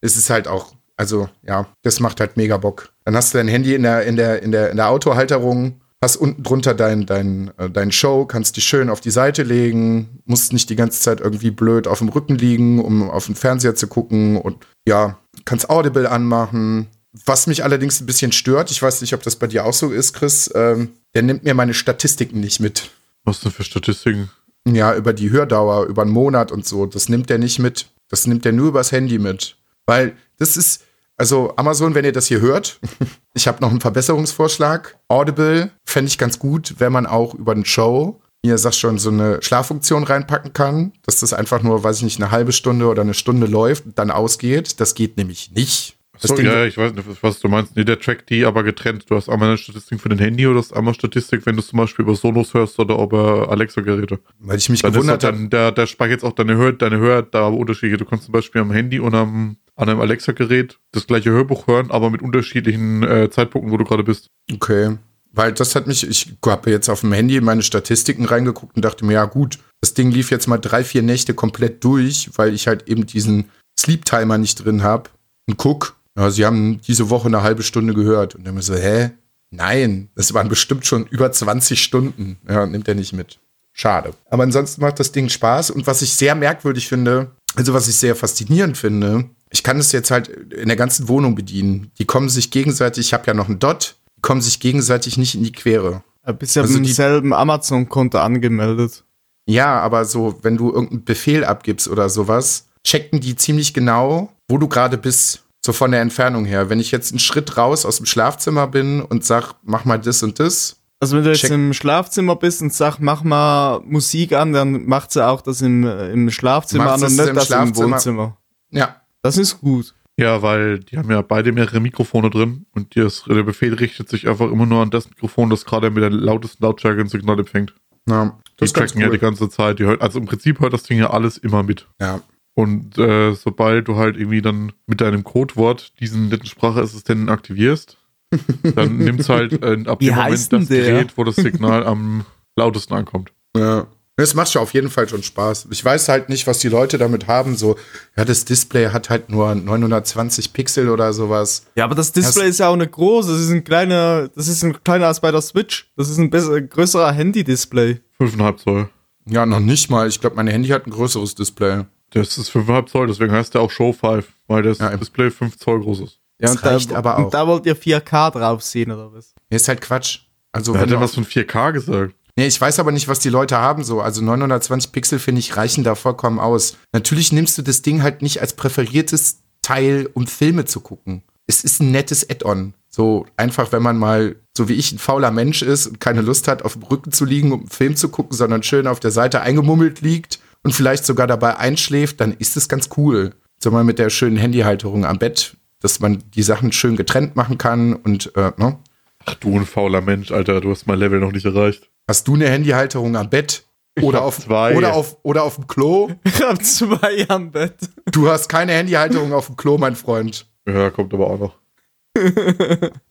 S3: es ist halt auch, also ja, das macht halt mega Bock. Dann hast du dein Handy in der, in der, in der, in der Autohalterung, hast unten drunter dein, dein, äh, dein Show, kannst die schön auf die Seite legen, musst nicht die ganze Zeit irgendwie blöd auf dem Rücken liegen, um auf den Fernseher zu gucken und ja, kannst Audible anmachen. Was mich allerdings ein bisschen stört, ich weiß nicht, ob das bei dir auch so ist, Chris, ähm, der nimmt mir meine Statistiken nicht mit.
S4: Was denn für Statistiken?
S3: Ja, über die Hördauer, über einen Monat und so. Das nimmt er nicht mit. Das nimmt er nur übers Handy mit. Weil das ist, also Amazon, wenn ihr das hier hört, ich habe noch einen Verbesserungsvorschlag. Audible fände ich ganz gut, wenn man auch über den Show, wie ihr sagt schon, so eine Schlaffunktion reinpacken kann, dass das einfach nur, weiß ich nicht, eine halbe Stunde oder eine Stunde läuft und dann ausgeht. Das geht nämlich nicht. Das
S4: So,
S3: Ding-
S4: ja, ich weiß nicht, was du meinst. Nee, der trackt die aber getrennt. Du hast einmal eine Statistik für den Handy oder hast einmal Statistik, wenn du zum Beispiel über Sonos hörst oder über Alexa-Geräte.
S3: weil ich mich
S4: Dann
S3: gewundert habe.
S4: der speichert jetzt auch deine Hör, deine Hörunterschiede. Du kannst zum Beispiel am Handy und am, an einem Alexa-Gerät das gleiche Hörbuch hören, aber mit unterschiedlichen äh, Zeitpunkten, wo du gerade bist.
S3: Okay. Weil das hat mich, ich habe jetzt auf dem Handy in meine Statistiken reingeguckt und dachte mir, ja gut, das Ding lief jetzt mal drei, vier Nächte komplett durch, weil ich halt eben diesen Sleep-Timer nicht drin habe. Und guck, ja, sie haben diese Woche eine halbe Stunde gehört. Und dann mir so, hä? Nein, das waren bestimmt schon über 20 Stunden. Ja, nimmt er nicht mit. Schade. Aber ansonsten macht das Ding Spaß. Und was ich sehr merkwürdig finde, also was ich sehr faszinierend finde, ich kann es jetzt halt in der ganzen Wohnung bedienen. Die kommen sich gegenseitig, ich habe ja noch einen Dot, die kommen sich gegenseitig nicht in die Quere.
S2: Du bist ja
S3: Also
S2: mit demselben Amazon-Konto angemeldet.
S3: Ja, aber so, wenn du irgendeinen Befehl abgibst oder sowas, checken die ziemlich genau, wo du gerade bist. So von der Entfernung her. Wenn ich jetzt einen Schritt raus aus dem Schlafzimmer bin und sag, mach mal das und das,
S2: Also wenn du jetzt im Schlafzimmer bist und sagst, mach mal Musik an, dann macht sie auch das im, äh, im Schlafzimmer an und nicht das im. Wohnzimmer.
S3: ja,
S2: Das ist gut.
S4: Ja, weil die haben ja beide mehrere Mikrofone drin und das, der Befehl richtet sich einfach immer nur an das Mikrofon, das gerade mit der lautesten Lautstärke ein Signal empfängt. Die
S3: das ganz
S4: tracken ja die
S3: cool.
S4: ganze Zeit. Die hört, also im Prinzip hört das Ding ja alles immer mit.
S3: Ja,
S4: Und äh, sobald du halt irgendwie dann mit deinem Codewort diesen netten Sprachassistenten aktivierst, dann nimmt's halt äh, ab
S2: Wie
S4: dem Moment das
S2: der?
S4: Gerät, wo das Signal am lautesten ankommt.
S3: ja. Es macht schon auf jeden Fall schon Spaß. Ich weiß halt nicht, was die Leute damit haben. So, ja, das Display hat halt nur 920 Pixel oder sowas.
S2: Ja, aber das Display ist ja auch nicht groß. Das ist ein kleiner, das ist ein kleiner als bei der Switch. Das ist ein besser, größerer Handy-Display.
S4: 5,5 Zoll.
S3: Ja, noch nicht mal. Ich glaube, mein Handy hat ein größeres Display.
S4: Das ist 5,5 Zoll, deswegen heißt der auch Show 5, weil das
S3: Ja,
S4: Display 5 Zoll groß ist.
S2: Ja,
S3: Das
S2: und da,
S3: aber auch.
S2: Und da wollt ihr 4K drauf sehen, oder was?
S3: Nee, ist halt Quatsch. Also,
S4: Wer hat denn was von 4K gesagt?
S3: Nee, ich weiß aber nicht, was die Leute haben so. Also 920 Pixel, finde ich, reichen da vollkommen aus. Natürlich nimmst du das Ding halt nicht als präferiertes Teil, um Filme zu gucken. Es ist ein nettes Add-on. So einfach, wenn man mal, so wie ich, ein fauler Mensch ist und keine Lust hat, auf dem Rücken zu liegen, um einen Film zu gucken, sondern schön auf der Seite eingemummelt liegt und vielleicht sogar dabei einschläft, dann ist es ganz cool. So mal mit der schönen Handyhalterung am Bett, dass man die Sachen schön getrennt machen kann und, äh, ne?
S4: Ach du ein fauler Mensch, Alter, du hast mein Level noch nicht erreicht.
S3: Hast du eine Handyhalterung am Bett?
S4: Ich
S3: Oder
S4: hab
S3: auf,
S4: zwei.
S3: oder, auf, oder auf dem Klo?
S2: Ich hab zwei am Bett.
S3: Du hast keine Handyhalterung auf dem Klo, mein Freund.
S4: Ja, kommt aber auch noch.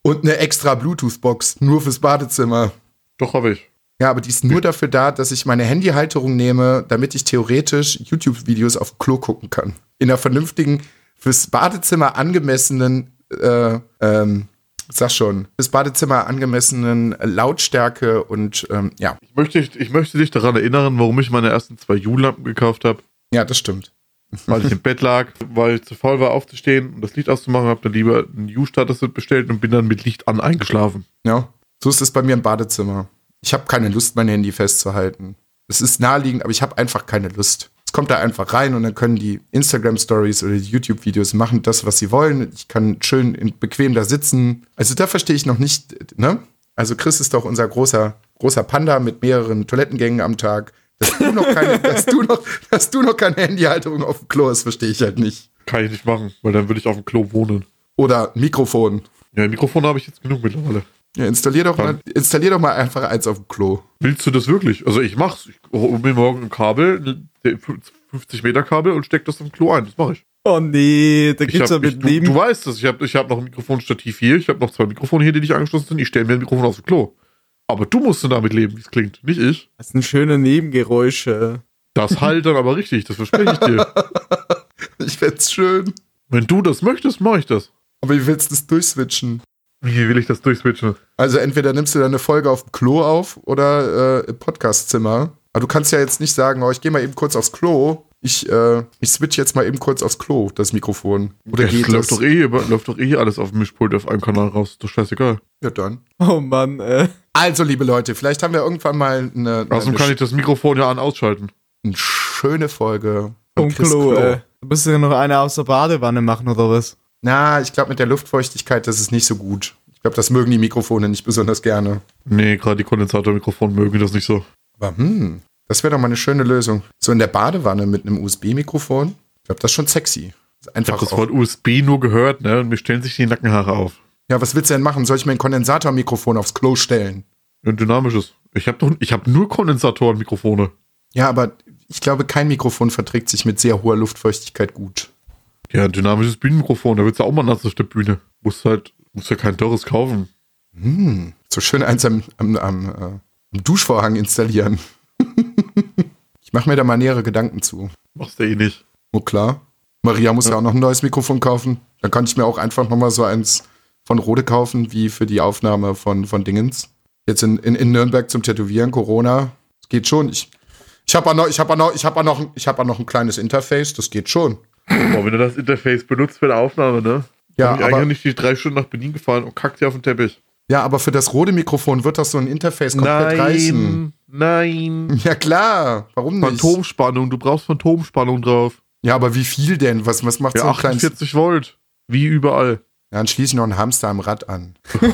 S3: Und eine extra Bluetooth-Box, nur fürs Badezimmer.
S4: Doch, habe ich.
S3: Ja, aber die ist nur dafür da, dass ich meine Handyhalterung nehme, damit ich theoretisch YouTube-Videos auf dem Klo gucken kann. In einer vernünftigen, fürs Badezimmer angemessenen, äh, ähm, sag schon, fürs Badezimmer angemessenen Lautstärke und, ähm, ja.
S4: Ich möchte, ich möchte dich daran erinnern, warum ich meine ersten zwei U-Lampen gekauft habe.
S3: Ja, das stimmt.
S4: Weil ich im Bett lag, weil ich zu faul war aufzustehen und das Licht auszumachen, habe dann lieber ein U-Starter-Set bestellt und bin dann mit Licht an eingeschlafen.
S3: Ja, so ist es bei mir im Badezimmer. Ich habe keine Lust, mein Handy festzuhalten. Es ist naheliegend, aber ich habe einfach keine Lust. Es kommt da einfach rein und dann können die Instagram-Stories oder die YouTube-Videos machen das, was sie wollen. Ich kann schön bequem da sitzen. Also da verstehe ich noch nicht, ne? Also Chris ist doch unser großer, großer Panda mit mehreren Toilettengängen am Tag. Dass du noch keine, dass du noch, dass du noch keine Handyhalterung auf dem Klo hast, verstehe ich halt nicht.
S4: Kann ich nicht machen, weil dann würde ich auf dem Klo wohnen.
S3: Oder Mikrofon.
S4: Ja, Mikrofon habe ich jetzt genug mittlerweile.
S3: Ja, installier doch, mal, installier doch mal einfach eins auf dem Klo.
S4: Willst du das wirklich? Also ich mach's. Ich hole mir morgen ein Kabel, ein 50 Meter Kabel und steck das im Klo ein. Das mache ich.
S2: Oh nee, da gibt's ja mit
S4: du,
S2: Neben.
S4: du weißt es. Ich habe ich hab noch ein Mikrofonstativ hier. Ich habe noch zwei Mikrofone hier, die nicht angeschlossen sind. Ich stelle mir ein Mikrofon aufs Klo. Aber du musst dann damit leben, wie es klingt. Nicht ich.
S2: Das sind schöne Nebengeräusche.
S4: Das halt dann aber richtig. Das verspreche ich dir.
S3: Ich find's schön.
S4: Wenn du das möchtest, mache ich das.
S3: Aber wie willst du das durchswitchen?
S4: Wie will ich das durchswitchen?
S3: Also entweder nimmst du deine Folge auf dem Klo auf oder äh, im Podcastzimmer. Aber du kannst ja jetzt nicht sagen, oh, ich gehe mal eben kurz aufs Klo. Ich, äh, ich switch jetzt mal eben kurz aufs Klo, das Mikrofon. Oder
S4: das
S3: geht
S4: läuft
S3: das?
S4: doch, eh, läuft doch eh alles auf dem Mischpult auf einem Kanal raus. Ist doch scheißegal.
S3: Ja, dann.
S2: Oh Mann, äh.
S3: Also, liebe Leute, vielleicht haben wir irgendwann mal eine,
S4: Außerdem kann ich das Mikrofon ja an ausschalten.
S3: eine schöne Folge
S2: Vom
S3: Chris
S2: Klo, äh. Du musst ja noch eine aus der Badewanne machen, oder was?
S3: Na, ich glaube, mit der Luftfeuchtigkeit, das ist nicht so gut. Ich glaube, das mögen die Mikrofone nicht besonders gerne.
S4: Nee, gerade die Kondensatormikrofone mögen das nicht so.
S3: Aber hm, das wäre doch mal eine schöne Lösung. So in der Badewanne mit einem USB-Mikrofon. Ich glaube, das ist schon sexy.
S4: Ich
S3: Das ist
S4: habe
S3: Einfach
S4: das Wort USB nur gehört, ne? Und mir stellen sich die Nackenhaare auf.
S3: ja, was willst du denn machen? Soll ich mir ein Kondensatormikrofon aufs Klo stellen?
S4: Ein dynamisches. Ich habe ich habe nur Kondensatorenmikrofone.
S3: Ja, aber ich glaube, kein Mikrofon verträgt sich mit sehr hoher Luftfeuchtigkeit gut.
S4: Ja, ein dynamisches Bühnenmikrofon, da wird's ja auch mal nass auf der Bühne. Muss halt, muss ja kein teures kaufen.
S3: Hm, so schön eins am, am, am, äh, am Duschvorhang installieren. ich mache mir da mal nähere Gedanken zu.
S4: Machst du eh nicht.
S3: Oh klar. Maria muss ja. auch noch ein neues Mikrofon kaufen. Dann kann ich mir auch einfach nochmal so eins von Rode kaufen, wie für die Aufnahme von, von Dingens. Jetzt in, in, in Nürnberg zum Tätowieren, Corona. Das geht schon. Ich, ich habe noch, ich auch noch, ich auch noch, ich habe auch noch ein kleines Interface. Das geht schon.
S4: Boah, wenn du das Interface benutzt für die Aufnahme, ne?
S3: Ja,
S4: ich
S3: aber-
S4: eigentlich nicht die drei Stunden nach Berlin gefahren und kackt dir auf den Teppich.
S3: Ja, aber für das Rode-Mikrofon wird das so ein Interface komplett reißen.
S4: nein.
S3: Ja klar. Warum nicht?
S4: Phantomspannung, du brauchst Phantomspannung drauf.
S3: Ja, aber wie viel denn? Was, was macht
S4: Ja,
S3: so ein kleines?
S4: 48 Volt. Wie überall.
S3: Ja, dann schließe ich noch einen Hamster am Rad an.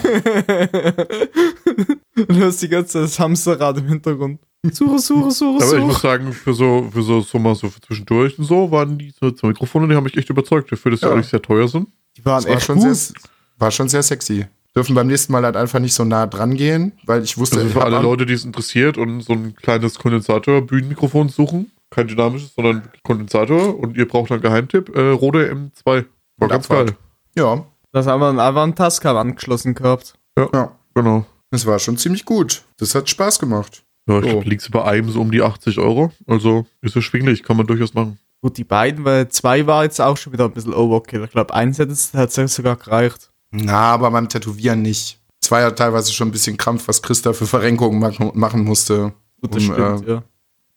S2: Du hast die ganze Zeit das Hamsterrad im Hintergrund. Suche, suche, suche,
S4: Aber ich muss
S2: suche.
S4: sagen, für so, für so, so mal so für zwischendurch und so, waren die so, so Mikrofone, die haben mich echt überzeugt, dafür, dass die
S3: Ja.
S4: eigentlich sehr teuer sind.
S2: Die waren
S3: Das war
S2: echt
S3: schon,
S2: gut.
S3: sehr, war schon sehr sexy. Dürfen beim nächsten Mal halt einfach nicht so nah dran gehen, weil ich wusste, ich
S4: für alle Leute, die es interessiert und so ein kleines Kondensator-Bühnenmikrofon suchen. Kein dynamisches, sondern Kondensator. Und ihr braucht einen Geheimtipp, äh, Rode M2. War ganz
S3: Abfahrt.
S4: geil.
S3: Ja,
S2: Das haben wir einfach einen Tascam angeschlossen gehabt.
S3: ja.
S4: Genau.
S3: Das war schon ziemlich gut. Das hat Spaß gemacht.
S4: Ja, ich
S3: So.
S4: glaube, liegt bei einem so um die 80 Euro. Also ist erschwinglich, kann man durchaus machen.
S2: Gut, die beiden, weil zwei war jetzt auch schon wieder ein bisschen Overkill. Ich glaube, eins hätte es tatsächlich sogar gereicht.
S3: Na, aber beim Tätowieren nicht. Es war ja teilweise schon ein bisschen Krampf, was Christa für Verrenkungen machen, machen musste.
S2: Gut, das
S3: um,
S2: stimmt,
S3: äh,
S2: ja.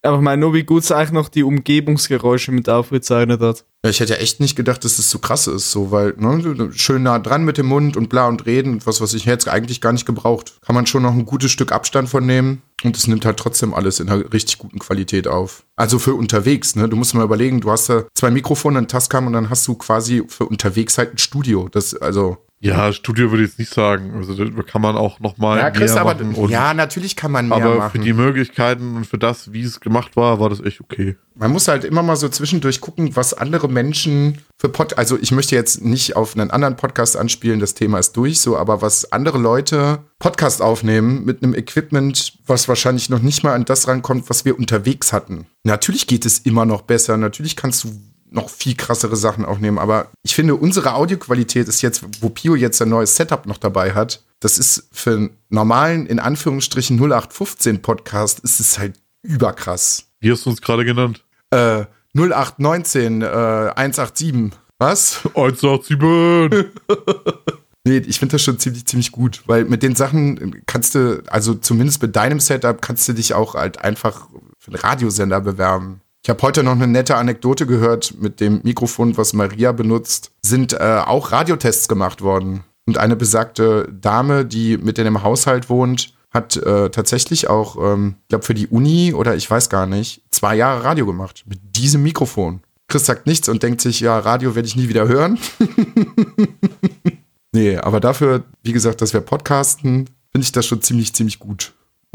S2: Aber meine, nur wie gut es eigentlich noch die Umgebungsgeräusche mit aufgezeichnet hat.
S3: Ja, ich hätte ja echt nicht gedacht, dass das so krass ist, so, weil, ne, schön nah dran mit dem Mund und bla und reden und was, was ich jetzt eigentlich gar nicht gebraucht. Kann man schon noch ein gutes Stück Abstand von nehmen und es nimmt halt trotzdem alles in einer richtig guten Qualität auf. Also für unterwegs, ne, du musst mal überlegen, du hast da zwei Mikrofone, ein Tascam und dann hast du quasi für unterwegs halt ein Studio. Das, also.
S4: Ja, Studio würde ich jetzt nicht sagen. Also da kann man auch noch mal
S3: Ja, Chris,
S4: mehr
S3: aber,
S4: machen.
S3: Ja, natürlich kann man mehr
S4: aber
S3: machen.
S4: für die Möglichkeiten und für das, wie es gemacht war, war das echt okay.
S3: Man muss halt immer mal so zwischendurch gucken, was andere Menschen für Pod, also ich möchte jetzt nicht auf einen anderen Podcast anspielen, das Thema ist durch, so, aber was andere Leute Podcast aufnehmen mit einem Equipment, was wahrscheinlich noch nicht mal an das rankommt, was wir unterwegs hatten. Natürlich geht es immer noch besser, natürlich kannst du noch viel krassere Sachen aufnehmen, aber ich finde, unsere Audioqualität ist jetzt, wo Pio jetzt ein neues Setup noch dabei hat, das ist für einen normalen, in Anführungsstrichen 0815 Podcast, ist es halt überkrass
S4: Wie hast du uns gerade genannt?
S3: äh, 0819 äh, 187. Was?
S4: 187!
S3: Nee, ich finde das schon ziemlich, ziemlich gut, weil mit den Sachen kannst du, also zumindest mit deinem Setup, kannst du dich auch halt einfach für einen Radiosender bewerben. Ich habe heute noch eine nette Anekdote gehört mit dem Mikrofon, was Maria benutzt, sind äh, auch Radiotests gemacht worden. Und eine besagte Dame, die mit in dem Haushalt wohnt, hat äh, tatsächlich auch, ähm, ich glaube für die Uni oder ich weiß gar nicht, zwei Jahre Radio gemacht mit diesem Mikrofon. Chris sagt nichts und denkt sich, ja, Radio werde ich nie wieder hören. nee, aber dafür, wie gesagt, dass wir podcasten, finde ich das schon ziemlich, ziemlich gut.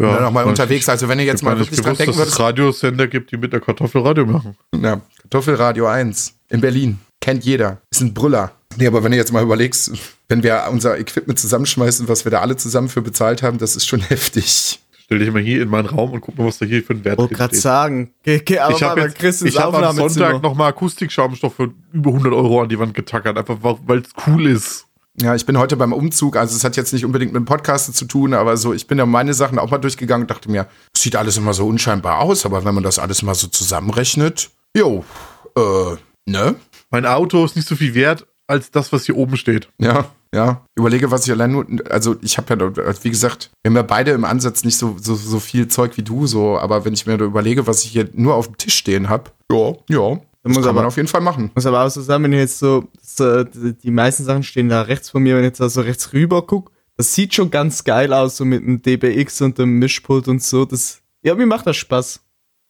S3: Ja, noch mal unterwegs. Also wenn ihr jetzt mal wirklich
S4: gewusst, dran denken würdet. es Radiosender gibt, die mit der Kartoffel Radio machen.
S3: Ja, Kartoffelradio 1 in Berlin. Kennt jeder. Ist ein Brüller. Nee, aber wenn du jetzt mal überlegst, wenn wir unser Equipment zusammenschmeißen, was wir da alle zusammen für bezahlt haben, das ist schon heftig.
S4: Stell dich mal hier in meinen Raum und guck mal, was da hier für ein Wert
S2: ist. Ich wollte gerade sagen, geh, geh aber
S4: ich habe hab am Sonntag nochmal Akustikschaumstoff für über 100 Euro an die Wand getackert, einfach weil es cool ist.
S3: Ja, ich bin heute beim Umzug, also es hat jetzt nicht unbedingt mit dem Podcast zu tun, aber so, ich bin ja meine Sachen auch mal durchgegangen und dachte mir, sieht alles immer so unscheinbar aus, aber wenn man das alles mal so zusammenrechnet, jo, äh, ne?
S4: Mein Auto ist nicht so viel wert als das, was hier oben steht.
S3: Ja, ja. Überlege, was ich allein nur, also ich habe ja, wie gesagt, wir haben ja beide im Ansatz nicht so, so, so viel Zeug wie du, so, aber wenn ich mir da überlege, was ich hier nur auf dem Tisch stehen habe, ja, ja, das muss kann aber, man auf jeden Fall machen.
S2: Muss aber auch so sagen, wenn ich jetzt so, so, die meisten Sachen stehen da rechts von mir, wenn ich jetzt da so rechts rüber gucke, das sieht schon ganz geil aus, so mit dem DBX und dem Mischpult und so. Das, ja, mir macht das Spaß.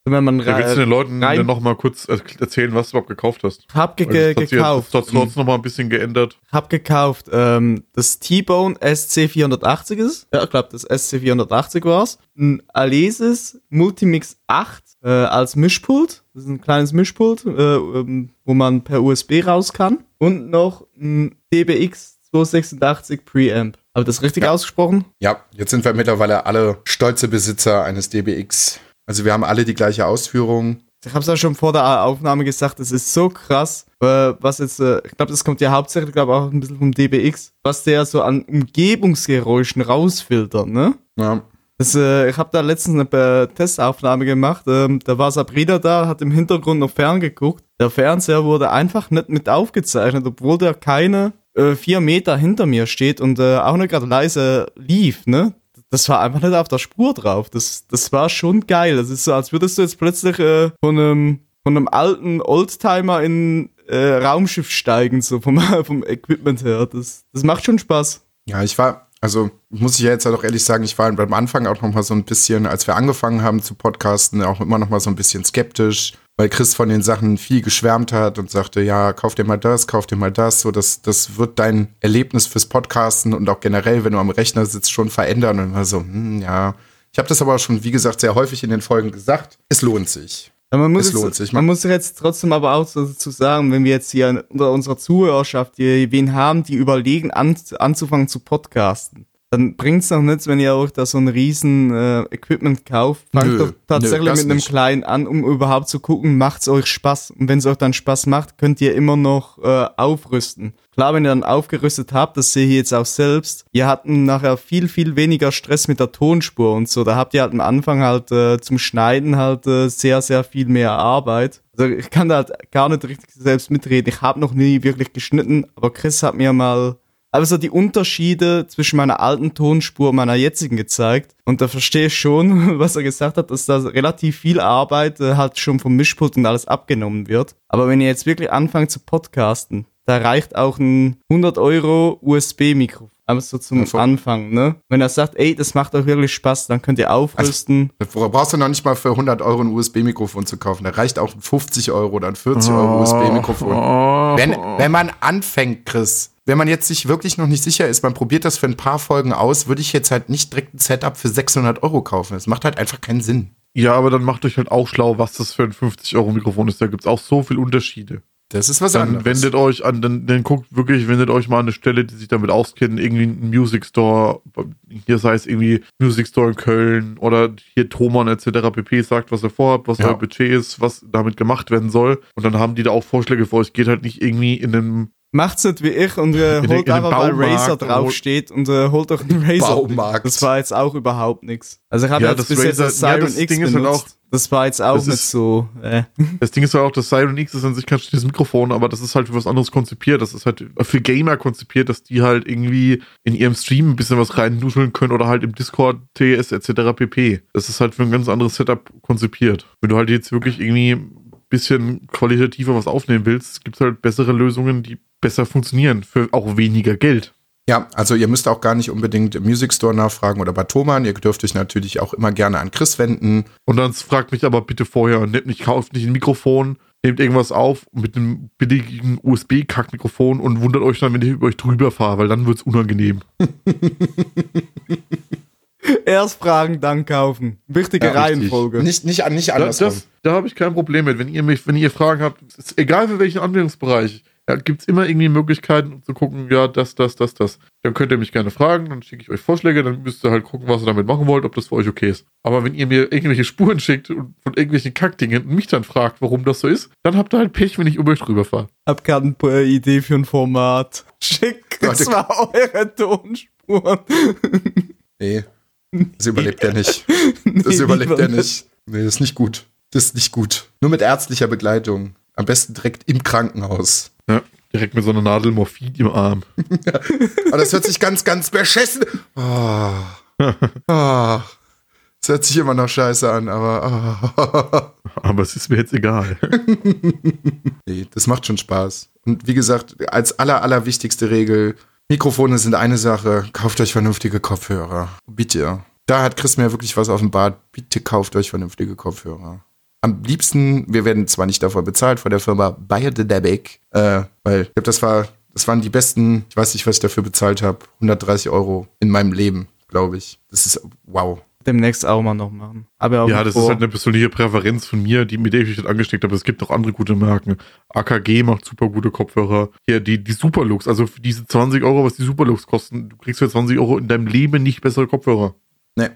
S4: Wenn man ja, willst du den Leuten rein, noch mal kurz erzählen, was du überhaupt gekauft hast?
S2: Hab ge ge
S4: das
S2: gekauft.
S4: Hat trotzdem noch mal ein bisschen geändert.
S2: Hab gekauft ähm, das T-Bone SC480 ist. Ja, ich glaube, das SC480 war's. Ein Alesis Multimix 8 äh, als Mischpult. Das ist ein kleines Mischpult, äh, ähm, wo man per USB raus kann. Und noch ein DBX 286 Preamp. Habe ich das richtig
S3: ja.
S2: ausgesprochen?
S3: Ja, jetzt sind wir mittlerweile alle stolze Besitzer eines DBX also wir haben alle die gleiche Ausführung.
S2: Ich habe es ja schon vor der Aufnahme gesagt, es ist so krass, äh, was jetzt, äh, ich glaube, das kommt ja hauptsächlich, glaube auch ein bisschen vom DBX, was der so an Umgebungsgeräuschen rausfiltert, ne?
S3: Ja.
S2: Das, äh, ich habe da letztens eine Testaufnahme gemacht, ähm, da war Sabrina da, hat im Hintergrund noch ferngeguckt. Der Fernseher wurde einfach nicht mit aufgezeichnet, obwohl der keine äh, vier Meter hinter mir steht und äh, auch nicht gerade leise lief, ne? das war einfach nicht auf der Spur drauf. Das, das war schon geil. Das ist so, als würdest du jetzt plötzlich äh, von, einem, von einem alten Oldtimer in äh, Raumschiff steigen, so vom, vom Equipment her. Das, das macht schon Spaß.
S3: Ja, ich war, also muss ich ja jetzt auch ehrlich sagen, ich war beim Anfang auch noch mal so ein bisschen, als wir angefangen haben zu podcasten, auch immer noch mal so ein bisschen skeptisch weil Chris von den Sachen viel geschwärmt hat und sagte, ja, kauf dir mal das, kauf dir mal das, so das, das wird dein Erlebnis fürs Podcasten und auch generell, wenn du am Rechner sitzt, schon verändern und war so, hm, ja. Ich habe das aber schon, wie gesagt, sehr häufig in den Folgen gesagt. Es lohnt sich.
S2: Man muss es lohnt sich. Man, man muss jetzt trotzdem aber auch dazu sagen, wenn wir jetzt hier unter unserer Zuhörerschaft hier wen haben, die überlegen, an, anzufangen zu podcasten dann bringt es noch nichts, wenn ihr euch da so ein riesen äh, Equipment kauft. Fangt nö, doch tatsächlich nö, mit einem nicht. kleinen an, um überhaupt zu gucken, macht's euch Spaß. Und wenn es euch dann Spaß macht, könnt ihr immer noch äh, aufrüsten. Klar, wenn ihr dann aufgerüstet habt, das sehe ich jetzt auch selbst, ihr habt nachher viel, viel weniger Stress mit der Tonspur und so. Da habt ihr halt am Anfang halt äh, zum Schneiden halt äh, sehr, sehr viel mehr Arbeit. Also ich kann da halt gar nicht richtig selbst mitreden. Ich habe noch nie wirklich geschnitten, aber Chris hat mir mal aber so die Unterschiede zwischen meiner alten Tonspur und meiner jetzigen gezeigt. Und da verstehe ich schon, was er gesagt hat, dass da relativ viel Arbeit äh, halt schon vom Mischpult und alles abgenommen wird. Aber wenn ihr jetzt wirklich anfangt zu podcasten, da reicht auch ein 100 Euro USB-Mikrofon. Aber so zum ja, Anfang, ne? Wenn er sagt, ey, das macht euch wirklich Spaß, dann könnt ihr aufrüsten.
S3: Also, brauchst du noch nicht mal für 100 Euro ein USB-Mikrofon zu kaufen. Da reicht auch ein 50 Euro oder ein 40 Euro oh, USB-Mikrofon. Oh, wenn, wenn man anfängt, Chris, wenn man jetzt sich wirklich noch nicht sicher ist, man probiert das für ein paar Folgen aus, würde ich jetzt halt nicht direkt ein Setup für 600 Euro kaufen. Das macht halt einfach keinen Sinn.
S4: Ja, aber dann macht euch halt auch schlau, was das für ein 50-Euro-Mikrofon ist. Da gibt es auch so viele Unterschiede.
S3: Das ist was
S4: dann
S3: anderes.
S4: Wendet euch an, dann, dann guckt wirklich, wendet euch mal an eine Stelle, die sich damit auskennen, irgendwie ein Music Store, hier sei es irgendwie Music Store in Köln oder hier Thomann etc. pp. sagt, was ihr vorhabt, was ja. euer Budget ist, was damit gemacht werden soll. Und dann haben die da auch Vorschläge für euch. Geht halt nicht irgendwie in einem
S2: Macht's nicht wie ich und äh, holt einfach, weil Razer draufsteht und äh, holt doch einen Razer. Baumarkt. Das war jetzt auch überhaupt nichts. Also ich habe ja, jetzt bis Razer, jetzt das Siren ja, das X Ding benutzt. Ist halt auch, das war jetzt auch nicht ist, so. Äh.
S4: Das Ding ist ja halt auch, das Siren X ist an sich kein schlechtes Mikrofon, aber das ist halt für was anderes konzipiert. Das ist halt für Gamer konzipiert, dass die halt irgendwie in ihrem Stream ein bisschen was reinnuscheln können oder halt im Discord, TS etc. pp. Das ist halt für ein ganz anderes Setup konzipiert. Wenn du halt jetzt wirklich irgendwie bisschen qualitativer was aufnehmen willst, gibt es halt bessere Lösungen, die besser funktionieren für auch weniger Geld.
S3: Ja, also ihr müsst auch gar nicht unbedingt im Music Store nachfragen oder bei Thomann. Ihr dürft euch natürlich auch immer gerne an Chris wenden.
S4: Und dann fragt mich aber bitte vorher, nehmt nicht, kauft nicht ein Mikrofon, nehmt irgendwas auf mit einem billigen USB-Kack-Mikrofon und wundert euch dann, wenn ich über euch drüber fahre, weil dann wird's unangenehm.
S2: Erst fragen, dann kaufen. Wichtige
S3: Ja, richtig.
S2: Reihenfolge.
S3: Nicht, nicht, nicht
S4: Da,
S3: andersrum.
S4: das, da habe ich kein Problem mit. Wenn ihr mich, wenn ihr Fragen habt, ist egal für welchen Anwendungsbereich, ja, gibt es immer irgendwie Möglichkeiten um zu gucken, ja, das, das, das, das. Dann könnt ihr mich gerne fragen, dann schicke ich euch Vorschläge, dann müsst ihr halt gucken, was ihr damit machen wollt, ob das für euch okay ist. Aber wenn ihr mir irgendwelche Spuren schickt und von irgendwelchen Kackdingen und mich dann fragt, warum das so ist, dann habt ihr halt Pech, wenn ich über euch drüber fahre.
S2: Hab gerade eine Idee für ein Format. Schick
S3: Warte.
S2: zwar eure Tonspuren.
S3: Nee, das überlebt er nicht. Das
S2: Nee,
S3: überlebt er nicht. Nee, das ist nicht gut. Das ist nicht gut. Nur mit ärztlicher Begleitung. Am besten direkt im Krankenhaus.
S4: Ja, direkt mit so einer Nadel Morphin im Arm.
S3: Aber das hört sich ganz, ganz beschissen. Oh. Oh. Das hört sich immer noch scheiße an, aber oh.
S4: Aber es ist mir jetzt egal.
S3: nee, das macht schon Spaß. Und wie gesagt, als aller, allerwichtigste Regel, Mikrofone sind eine Sache, kauft euch vernünftige Kopfhörer. Bitte. Da hat Chris mir wirklich was offenbart. Bitte kauft euch vernünftige Kopfhörer. Am liebsten, wir werden zwar nicht davor bezahlt, von der Firma Biodynamic, äh, weil ich glaube, das war, das waren die besten, ich weiß nicht, was ich dafür bezahlt habe, 130 Euro in meinem Leben, glaube ich. Das ist wow.
S2: Demnächst auch mal noch machen. Aber auch
S4: Ja, das ist halt eine persönliche Präferenz von mir, die mit der ich mich halt angesteckt habe. Es gibt noch andere gute Marken. AKG macht super gute Kopfhörer. Hier, die, die Superlux, also für diese 20 Euro, was die Superlux kosten, du kriegst für 20 Euro in deinem Leben nicht bessere Kopfhörer.
S3: Nee.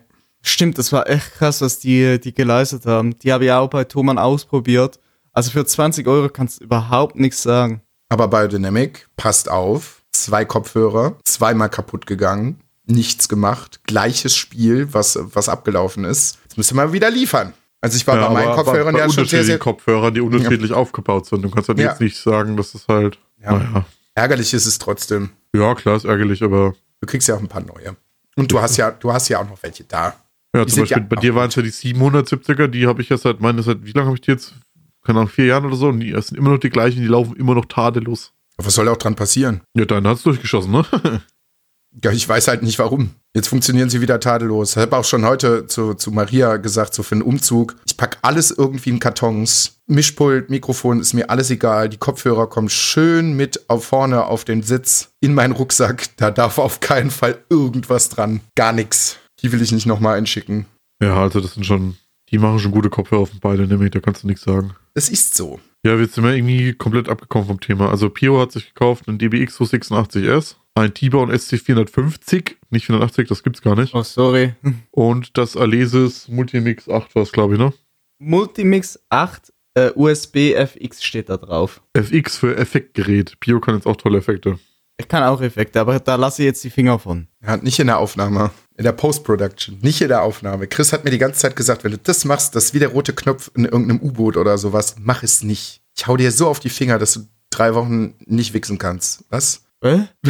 S2: Stimmt, das war echt krass, was die, die geleistet haben. Die habe ich auch bei Thomann ausprobiert. Also für 20 Euro kannst du überhaupt nichts sagen.
S3: Aber Biodynamic, passt auf, zwei Kopfhörer, zweimal kaputt gegangen, nichts gemacht, gleiches Spiel, was, was abgelaufen ist. Jetzt müsst ihr mal wieder liefern. Also ich war bei meinen Kopfhörern
S4: bei
S3: ja schon sehr, sehr
S4: Kopfhörern, die unterschiedlich aufgebaut sind. Du kannst halt
S3: Ja.
S4: jetzt nicht sagen, dass es halt,
S3: Ja.
S4: naja.
S3: ärgerlich ist es trotzdem.
S4: Ja, klar, ist ärgerlich, aber
S3: Du kriegst ja auch ein paar neue. Und du hast ja, du hast ja auch noch welche da.
S4: Ja, zum Beispiel
S3: ja
S4: bei dir waren es ja die 770er, die habe ich ja seit, meine, seit, wie lange habe ich die jetzt? Keine Ahnung, vier Jahren oder so. Und die sind immer noch die gleichen, die laufen immer noch tadellos.
S3: Was soll auch dran passieren?
S4: Ja, deine hat's durchgeschossen, ne?
S3: Ja, ich weiß halt nicht warum. Jetzt funktionieren sie wieder tadellos. Ich habe auch schon heute zu, zu Maria gesagt, so für einen Umzug. Ich pack alles irgendwie in Kartons. Mischpult, Mikrofon, ist mir alles egal. Die Kopfhörer kommen schön mit auf vorne auf den Sitz in meinen Rucksack. Da darf auf keinen Fall irgendwas dran. Gar nichts. Die will ich nicht nochmal einschicken.
S4: Ja, also das sind schon, die machen schon gute Kopfhörer auf den beiden, nämlich, da kannst du nichts sagen.
S3: Es ist so.
S4: Ja, wir sind wir irgendwie komplett abgekommen vom Thema. Also Pio hat sich gekauft einen DBX 286S, ein T-Bone SC450, nicht 480, das gibt's gar nicht.
S2: Oh, sorry.
S4: Und das Alesis Multimix 8 war es, glaube ich, ne?
S2: Multimix 8 äh, USB FX steht da drauf.
S4: FX für Effektgerät. Pio kann jetzt auch tolle Effekte.
S2: Ich kann auch Effekte, aber da lasse ich jetzt die Finger von.
S3: Er hat nicht in der Aufnahme. In der Post-Production. Nicht in der Aufnahme. Chris hat mir die ganze Zeit gesagt, wenn du das machst, das ist wie der rote Knopf in irgendeinem U-Boot oder sowas. Mach es nicht. Ich hau dir so auf die Finger, dass du drei Wochen nicht wichsen kannst. Was?
S2: Äh?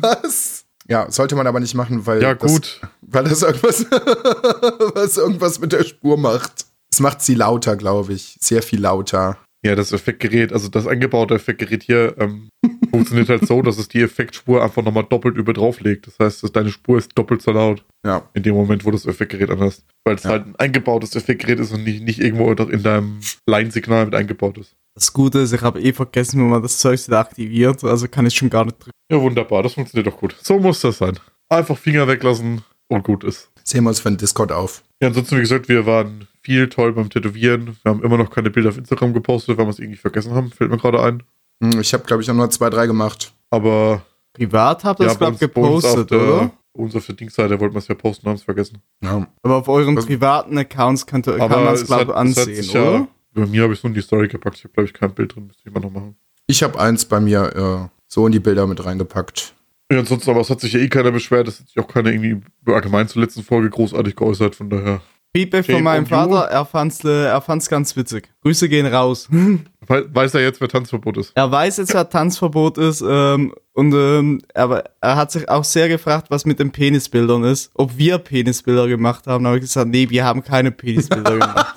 S3: Was? Ja, sollte man aber nicht machen, weil
S4: Ja,
S3: das,
S4: gut.
S3: weil das irgendwas, was irgendwas mit der Spur macht. Es macht sie lauter, glaube ich. Sehr viel lauter.
S4: Ja, das Effektgerät, also das eingebaute Effektgerät hier, ähm, funktioniert halt so, dass es die Effektspur einfach nochmal doppelt über drauf legt. Das heißt, dass deine Spur ist doppelt so laut
S3: Ja.
S4: in dem Moment, wo das Effektgerät anhast. Weil es
S3: Ja.
S4: halt ein eingebautes Effektgerät ist und nicht, nicht irgendwo in deinem Line-Signal mit eingebaut ist.
S2: Das Gute ist, ich habe eh vergessen, wo man das Zeug wieder aktiviert, also kann ich schon gar nicht drücken.
S4: Ja, wunderbar, das funktioniert doch gut. So muss das sein. Einfach Finger weglassen und gut ist.
S3: Sehen wir uns für den Discord auf.
S4: Ja, ansonsten, wie gesagt, wir waren viel toll beim Tätowieren. Wir haben immer noch keine Bilder auf Instagram gepostet, weil wir es irgendwie vergessen haben. Fällt mir gerade ein.
S3: Hm, Ich habe, glaube ich, auch nur zwei, drei gemacht.
S4: Aber
S2: Privat habt ihr das,
S4: bei
S2: glaub
S4: uns- bei uns auf
S2: gepostet,
S4: der-
S2: oder?
S4: Unsere Verdienstseite wollten wir es ja posten, haben es vergessen.
S3: Ja.
S2: Aber auf euren
S3: Was-
S2: privaten Accounts könnt ihr, kann man es, glaube ich, ansehen,
S4: sich ja-
S2: oder?
S4: Bei mir habe ich es nur in die Story gepackt. Ich habe, glaube ich, kein Bild drin. Müsste ich mal noch machen.
S3: Ich habe eins bei mir äh, so in die Bilder mit reingepackt.
S4: Ja, ansonsten, aber es hat sich ja eh keiner beschwert. Es hat sich auch keiner irgendwie allgemein zur letzten Folge großartig geäußert. Von daher.
S2: Feedback
S4: Shame
S2: von meinem. Vater, er fand's, äh, er fand's ganz witzig. Grüße gehen raus.
S4: We- Weiß er jetzt, wer Tanzverbot ist?
S2: Er weiß jetzt, wer Tanzverbot ist ähm, und ähm, aber er hat sich auch sehr gefragt, was mit den Penisbildern ist. Ob wir Penisbilder gemacht haben. Da habe ich gesagt, nee, wir haben keine Penisbilder gemacht.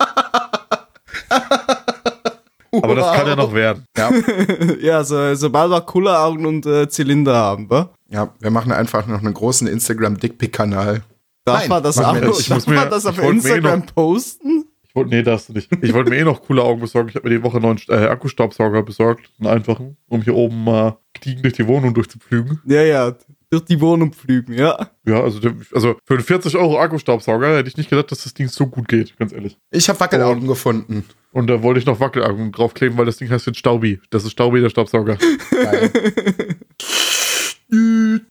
S4: Aber das kann ja noch werden.
S3: Ja,
S2: ja, so, sobald wir Kulleraugen und äh, Zylinder haben, wa?
S3: ja, wir machen einfach noch einen großen Instagram-Dickpick-Kanal.
S2: Darf
S3: Nein,
S2: man das,
S3: nicht.
S4: Ich muss
S2: darf man
S4: mir-
S2: das auf
S4: eh
S2: Instagram
S4: noch-
S2: posten?
S4: Ich wollte, nee, darfst du nicht. Ich wollte mir eh noch coole Augen besorgen. Ich habe mir die Woche einen neuen äh, Akkustaubsauger besorgt. Einen einfachen, um hier oben mal gediegen durch die Wohnung durchzupflügen.
S2: Ja, ja, durch die Wohnung pflügen, ja.
S4: Ja, also, also für einen 40 Euro Akkustaubsauger hätte ich nicht gedacht, dass das Ding so gut geht, ganz ehrlich.
S3: Ich habe Wackelaugen gefunden.
S4: Und da wollte ich noch Wackelaugen draufkleben, weil das Ding heißt jetzt Staubi. Das ist Staubi, der Staubsauger.
S3: Geil.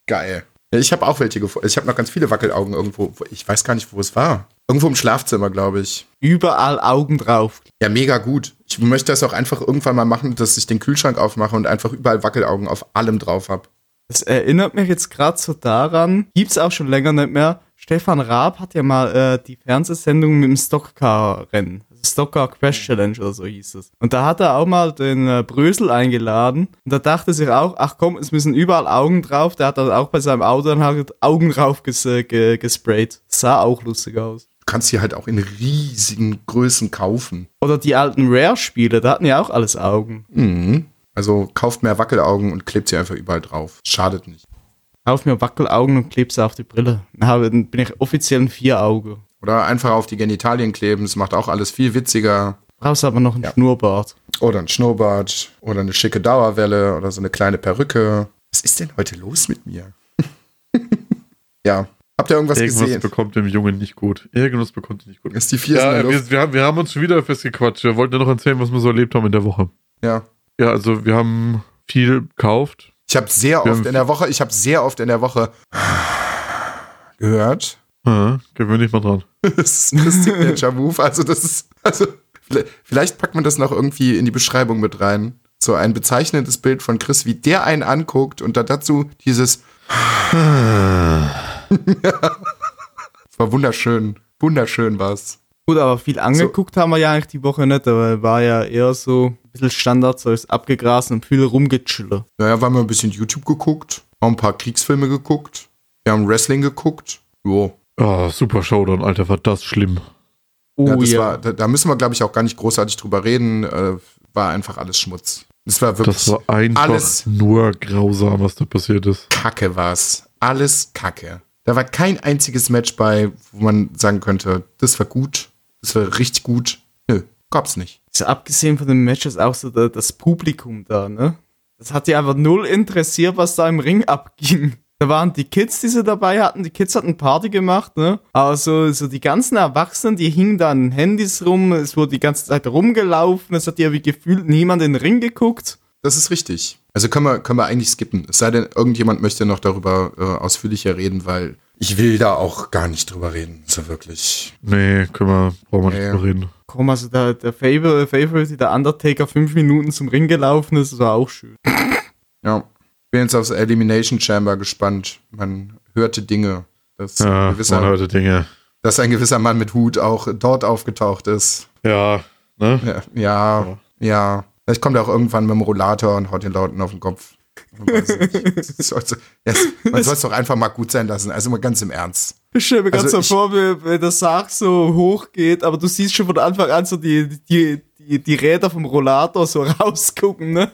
S3: Geil. Ich habe auch welche gefunden. Ich habe noch ganz viele Wackelaugen irgendwo. Ich weiß gar nicht, wo es war. Irgendwo im Schlafzimmer, glaube ich.
S2: Überall Augen drauf.
S3: Ja, mega gut. Ich möchte das auch einfach irgendwann mal machen, dass ich den Kühlschrank aufmache und einfach überall Wackelaugen auf allem drauf habe.
S2: Das erinnert mich jetzt gerade so daran, gibt's auch schon länger nicht mehr. Stefan Raab hat ja mal äh, die Fernsehsendung mit dem Stockcar-Rennen. Stockcar Crash Challenge oder so hieß es. Und da hat er auch mal den äh, Brösel eingeladen. Und da dachte sich auch, ach komm, es müssen überall Augen drauf. Der hat dann auch bei seinem Auto dann halt Augen drauf ges äh, ge gesprayt. Sah auch lustig aus.
S3: Du kannst die halt auch in riesigen Größen kaufen.
S2: Oder die alten Rare-Spiele, da hatten ja auch alles Augen.
S3: Mhm. Also kauft mehr Wackelaugen und klebt sie einfach überall drauf. Schadet nicht.
S2: Auf mir Wackelaugen und kleb sie auf die Brille. Dann bin ich offiziell ein Vier-Auge.
S3: Oder einfach auf die Genitalien kleben. Das macht auch alles viel witziger.
S2: Brauchst aber noch einen
S3: Ja.
S2: Schnurrbart.
S3: Oder ein Schnurrbart. Oder eine schicke Dauerwelle. Oder so eine kleine Perücke. Was ist denn heute los mit mir? ja. Habt ihr irgendwas
S4: Irgendwas
S3: gesehen?
S4: bekommt dem Jungen nicht gut. Irgendwas bekommt er nicht gut.
S3: Ist die vier
S4: Ja, wir, wir, haben, wir haben uns schon wieder festgequatscht. Wir wollten ja noch erzählen, was wir so erlebt haben in der Woche.
S3: Ja.
S4: Ja, also wir haben viel gekauft.
S3: Ich habe sehr
S4: Wir
S3: oft in der Woche, ich habe sehr oft in der Woche gehört.
S4: Ja, gewöhn dich mal dran.
S3: Das ist ein Signature-Move. Also, das ist, also, vielleicht- packt man das noch irgendwie in die Beschreibung mit rein. So ein bezeichnendes Bild von Chris, wie der einen anguckt und dann dazu dieses. Es war wunderschön. Wunderschön war's.
S2: Gut, aber viel angeguckt haben wir ja eigentlich die Woche nicht, aber war ja eher so ein bisschen Standard, so ist abgegrast und viel rumgechillt.
S3: Naja, wir haben ein bisschen YouTube geguckt, haben ein paar Kriegsfilme geguckt, wir haben Wrestling geguckt. Jo.
S4: Oh, super Showdown, Alter, war das schlimm.
S2: Oh
S3: ja, das
S2: ja.
S3: War, da, da müssen wir, glaube ich, auch gar nicht großartig drüber reden. Äh, war einfach alles Schmutz. Das war wirklich
S4: Das war einfach
S3: alles-
S4: nur grausam, was da passiert ist.
S3: Kacke war's. Alles Kacke. Da war kein einziges Match bei, wo man sagen könnte, das war gut, das war richtig gut. Nö, gab's nicht.
S2: So abgesehen von den Matches auch so da, das Publikum da, ne? Das hat die einfach null interessiert, was da im Ring abging. Da waren die Kids, die sie dabei hatten. Die Kids hatten Party gemacht, ne? Aber so, so die ganzen Erwachsenen, die hingen da an den Handys rum. Es wurde die ganze Zeit rumgelaufen. Es hat ja wie gefühlt niemand in den Ring geguckt.
S3: Das ist richtig. Also können wir, können wir eigentlich skippen. Es sei denn, irgendjemand möchte noch darüber äh, ausführlicher reden, weil ich will da auch gar nicht drüber reden. So wirklich.
S4: Nee, können wir, brauchen wir nicht drüber reden.
S2: Komm, also der, der Favor, Favorite, der Undertaker, fünf Minuten zum Ring gelaufen ist, das war auch schön.
S3: Ja. Ich bin jetzt aufs Elimination Chamber gespannt. Man hörte Dinge. Dass,
S4: Ja,
S3: ein gewisser,
S4: man hörte Dinge.
S3: dass ein gewisser Mann mit Hut auch dort aufgetaucht ist.
S4: Ja, ne?
S3: Ja, ja, ja. Vielleicht kommt er auch irgendwann mit dem Rollator und haut den Leuten auf den Kopf. Man yes, soll es doch einfach mal gut sein lassen. Also mal ganz im Ernst.
S2: Ich stelle mir ganz
S3: Also
S2: so vor, wie, wenn der Sarg so hoch geht, aber du siehst schon von Anfang an so die, die, die, die Räder vom Rollator so rausgucken, ne?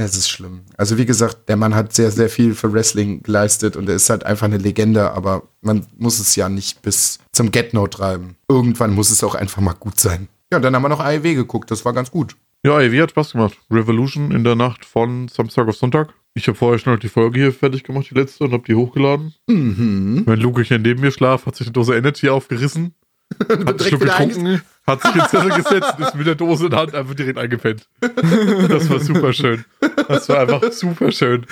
S3: Es ist schlimm. Also wie gesagt, der Mann hat sehr, sehr viel für Wrestling geleistet und er ist halt einfach eine Legende, aber man muss es ja nicht bis zum Get-No treiben. Irgendwann muss es auch einfach mal gut sein. Ja, und dann haben wir noch AEW geguckt, das war ganz gut.
S4: Ja, wie hat Spaß gemacht. Revolution in der Nacht von Samstag auf Sonntag. Ich habe vorher schon noch die Folge hier fertig gemacht, die letzte, und habe die hochgeladen.
S3: Mhm.
S4: Wenn Luke hier neben mir schlaf, hat sich eine Dose Energy aufgerissen, hat
S3: wieder
S4: getrunken, hat sich ins Sessel gesetzt und ist mit der Dose in der Hand einfach direkt eingepennt. Das war super schön. Das war einfach super schön.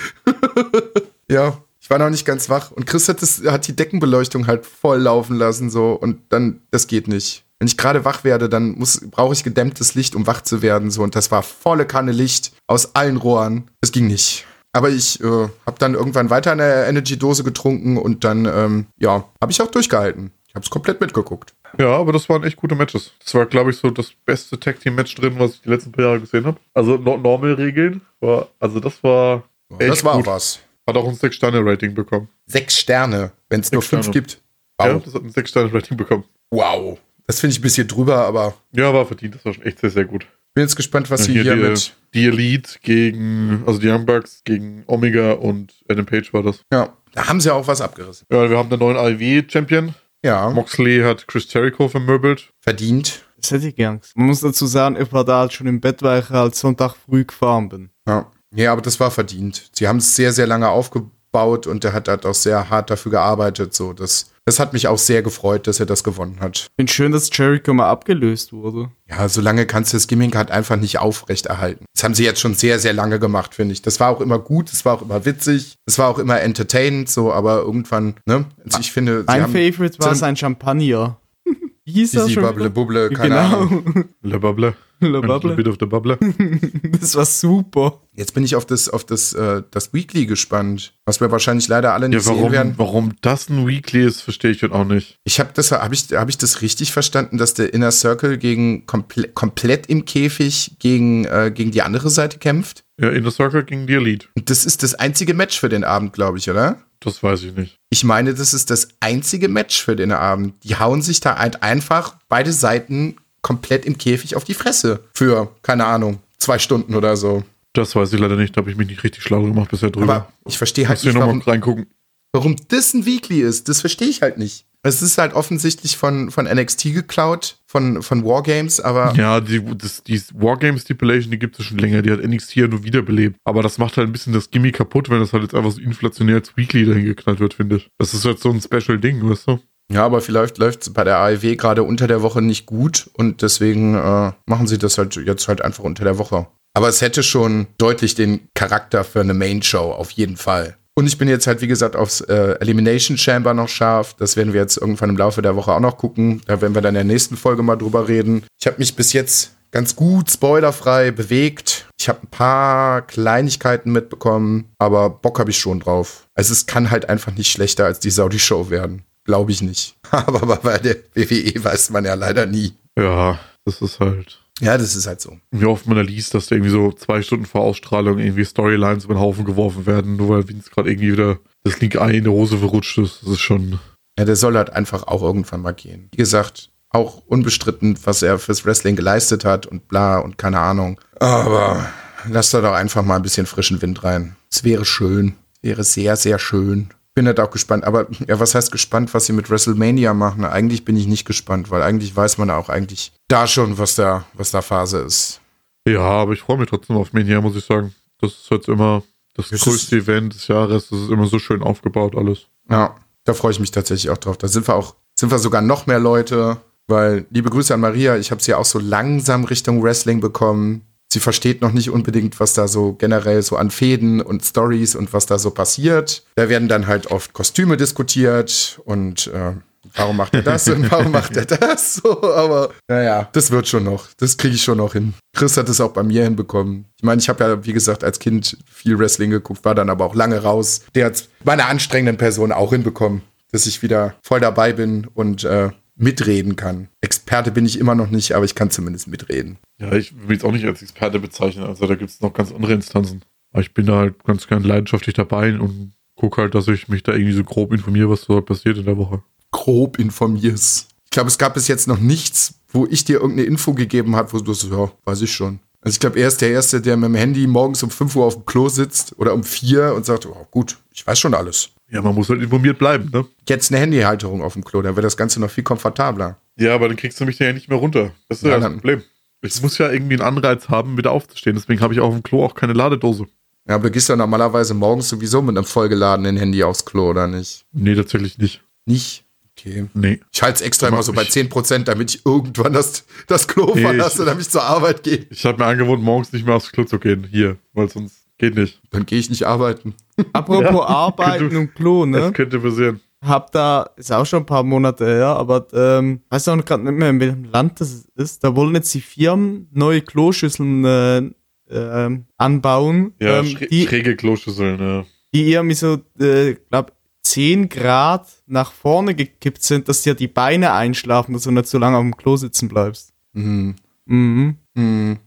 S3: Ja, ich war noch nicht ganz wach. Und Chris hat, das, hat die Deckenbeleuchtung halt voll laufen lassen, so. Und dann, das geht nicht. Wenn ich gerade wach werde, dann brauche ich gedämmtes Licht, um wach zu werden, so. Und das war volle Kanne Licht aus allen Rohren. Das ging nicht. Aber ich äh, habe dann irgendwann weiter eine Energy-Dose getrunken und dann, ähm, ja, habe ich auch durchgehalten. Ich habe es komplett mitgeguckt.
S4: Ja, aber das waren echt gute Matches. Das war, glaube ich, so das beste Tag Team Match drin, was ich die letzten paar Jahre gesehen habe. Also no Normal-Regeln. War, also das war echt
S3: das war
S4: gut.
S3: auch was.
S4: Hat auch ein 6-Sterne-Rating bekommen.
S3: Sechs Sterne, wenn es nur fünf
S4: Sterne.
S3: gibt.
S4: Ja,
S3: Wow.
S4: das hat ein 6-Sterne-Rating bekommen.
S3: wow. Das finde ich ein bisschen drüber, aber
S4: Ja, war verdient. Das war schon echt sehr, sehr gut.
S3: Bin jetzt gespannt, was
S4: Ja,
S3: sie
S4: hier
S3: hier
S4: die,
S3: mit.
S4: die Elite gegen, also die Young Bucks gegen Omega und Adam Page war das.
S3: Ja, da haben sie auch was abgerissen.
S4: Ja, wir haben den neuen AEW-Champion.
S3: Ja,
S4: Moxley hat Chris Jericho vermöbelt.
S3: verdient.
S2: Das hätte ich gern. Man muss dazu sagen, ich war da halt schon im Bett, weil ich halt Sonntag früh gefahren bin.
S3: Ja. ja, aber das war verdient. Sie haben es sehr, sehr lange aufgebaut und er hat halt auch sehr hart dafür gearbeitet. So, das, das hat mich auch sehr gefreut, dass er das gewonnen hat.
S2: Ich finde schön, dass Jericho mal abgelöst wurde.
S3: Ja, solange kannst du das Gimmick halt einfach nicht aufrechterhalten. Das haben sie jetzt schon sehr, sehr lange gemacht, finde ich. Das war auch immer gut, es war auch immer witzig, es war auch immer entertainend, so, aber irgendwann, ne? Also ich finde, sie
S2: Mein
S3: haben
S2: Favorite war sein Champagner. Wie hieß das
S3: Easy? Bubble? Bubble, keine Ahnung.
S2: genau.
S4: Le Bubble.
S2: Le
S4: A
S2: Bubble.
S4: bit of the Bubble.
S2: Das war super.
S3: Jetzt bin ich auf das, auf das, äh, das Weekly gespannt, was wir wahrscheinlich leider alle nicht
S4: Ja,
S3: sehen
S4: warum,
S3: werden.
S4: warum das ein Weekly ist, verstehe ich halt auch nicht.
S3: Ich habe das, habe ich, habe ich das richtig verstanden, dass der Inner Circle gegen komple komplett im Käfig gegen, äh, gegen die andere Seite kämpft?
S4: Ja, Inner Circle gegen die Elite.
S3: Und das ist das einzige Match für den Abend, glaube ich, oder?
S4: Das weiß ich nicht.
S3: Ich meine, das ist das einzige Match für den Abend. Die hauen sich da halt einfach beide Seiten komplett im Käfig auf die Fresse. Für, keine Ahnung, zwei Stunden oder so.
S4: Das weiß ich leider nicht. Da habe ich mich nicht richtig schlau gemacht bisher drüber.
S3: Aber ich verstehe halt
S4: Musst du
S3: nicht,
S4: nochmal
S3: warum,
S4: reingucken.
S3: warum das ein Weekly ist. Das verstehe ich halt nicht. Es ist halt offensichtlich von, von NXT geklaut, von, von Wargames, aber
S4: Ja, die, das, die Wargame Stipulation, die gibt es schon länger. Die hat NXT ja nur wiederbelebt. Aber das macht halt ein bisschen das Gimmick kaputt, wenn das halt jetzt einfach so inflationär als Weekly dahin geknallt wird, finde ich. Das ist halt so ein Special-Ding, weißt du?
S3: Ja, aber vielleicht läuft es bei der AEW gerade unter der Woche nicht gut und deswegen äh, machen sie das halt jetzt halt einfach unter der Woche. Aber es hätte schon deutlich den Charakter für eine Main-Show, auf jeden Fall. Und ich bin jetzt halt, wie gesagt, aufs äh, Elimination Chamber noch scharf. Das werden wir jetzt irgendwann im Laufe der Woche auch noch gucken. Da werden wir dann in der nächsten Folge mal drüber reden. Ich habe mich bis jetzt ganz gut spoilerfrei bewegt. Ich habe ein paar Kleinigkeiten mitbekommen, aber Bock habe ich schon drauf. Also es kann halt einfach nicht schlechter als die Saudi-Show werden. Glaube ich nicht. Aber bei der WWE weiß man ja leider nie.
S4: Ja, das ist halt.
S3: Ja, das ist halt so.
S4: Wie oft man da liest, dass da irgendwie so zwei Stunden vor Ausstrahlung irgendwie Storylines über den Haufen geworfen werden, nur weil Vince gerade irgendwie wieder das linke Ei in die Hose verrutscht ist. Das ist schon.
S3: Ja, der soll halt einfach auch irgendwann mal gehen. Wie gesagt, auch unbestritten, was er fürs Wrestling geleistet hat und bla und keine Ahnung. Aber lass da doch einfach mal ein bisschen frischen Wind rein. Es wäre schön. Wäre sehr, sehr schön. Bin halt auch gespannt. Aber ja, was heißt gespannt, was sie mit WrestleMania machen? Eigentlich bin ich nicht gespannt, weil eigentlich weiß man auch eigentlich da schon, was da, was da Phase ist.
S4: Ja, aber ich freue mich trotzdem auf Mania, muss ich sagen. Das ist jetzt immer das
S3: Das
S4: größte Event des Jahres. Das ist immer so schön aufgebaut, alles.
S3: Ja, da freue ich mich tatsächlich auch drauf. Da sind wir auch, sind wir sogar noch mehr Leute, weil, liebe Grüße an Maria, ich habe sie auch so langsam Richtung Wrestling bekommen. Sie versteht noch nicht unbedingt, was da so generell so an Fäden und Stories und was da so passiert. Da werden dann halt oft Kostüme diskutiert und äh, warum macht er das und warum macht er das? So, aber naja, das wird schon noch. Das kriege ich schon noch hin. Chris hat es auch bei mir hinbekommen. Ich meine, ich habe ja, wie gesagt, als Kind viel Wrestling geguckt, war dann aber auch lange raus. Der hat bei einer anstrengenden Person auch hinbekommen, dass ich wieder voll dabei bin und äh, mitreden kann. Experte bin ich immer noch nicht, aber ich kann zumindest mitreden.
S4: Ja, ich will jetzt auch nicht als Experte bezeichnen. Also da gibt es noch ganz andere Instanzen. Aber ich bin da halt ganz gern leidenschaftlich dabei und gucke halt, dass ich mich da irgendwie so grob informiere, was so halt passiert in der Woche.
S3: Grob informierst. Ich glaube, es gab bis jetzt noch nichts, wo ich dir irgendeine Info gegeben habe, wo du so, ja, weiß ich schon. Also ich glaube, er ist der Erste, der mit dem Handy morgens um 5 Uhr auf dem Klo sitzt oder um 4 und sagt, oh, gut, ich weiß schon alles.
S4: Ja, man muss halt informiert bleiben, ne?
S3: Jetzt eine Handyhalterung auf dem Klo, dann wird das Ganze noch viel komfortabler.
S4: Ja, aber dann kriegst du mich ja nicht mehr runter. Das ist ja,
S3: Ja,
S4: das Problem. Ich muss ja irgendwie einen Anreiz haben, wieder aufzustehen. Deswegen habe ich auf dem Klo auch keine Ladedose.
S3: Ja, aber du gehst ja normalerweise morgens sowieso mit einem vollgeladenen Handy aufs Klo, oder nicht?
S4: Nee, tatsächlich nicht.
S3: Nicht? Okay.
S4: Nee.
S3: Ich halte es extra immer so bei
S4: Ich-
S3: 10%, damit ich irgendwann das, das Klo
S4: Nee,
S3: verlasse, damit ich zur Arbeit gehe.
S4: Ich habe mir angewohnt, morgens nicht mehr aufs Klo zu gehen. Hier, weil sonst geht nicht.
S3: Dann gehe ich nicht arbeiten.
S2: Apropos
S4: Ja,
S2: Arbeiten
S4: könnte-
S2: und Klo, ne?
S4: Das könnte passieren.
S2: hab da, ist auch schon ein paar Monate her, aber ähm, weiß auch gerade nicht mehr, in welchem Land das ist. Da wollen jetzt die Firmen neue Kloschüsseln äh, ähm, anbauen,
S4: Ja,
S2: ähm,
S4: schrä
S2: die,
S4: schräge Kloschüsseln, ja.
S2: die irgendwie so, äh, glaub 10 Grad nach vorne gekippt sind, dass dir die Beine einschlafen, dass du nicht so lange auf dem Klo sitzen bleibst.
S3: Mhm.
S2: Mhm.
S3: Mhm.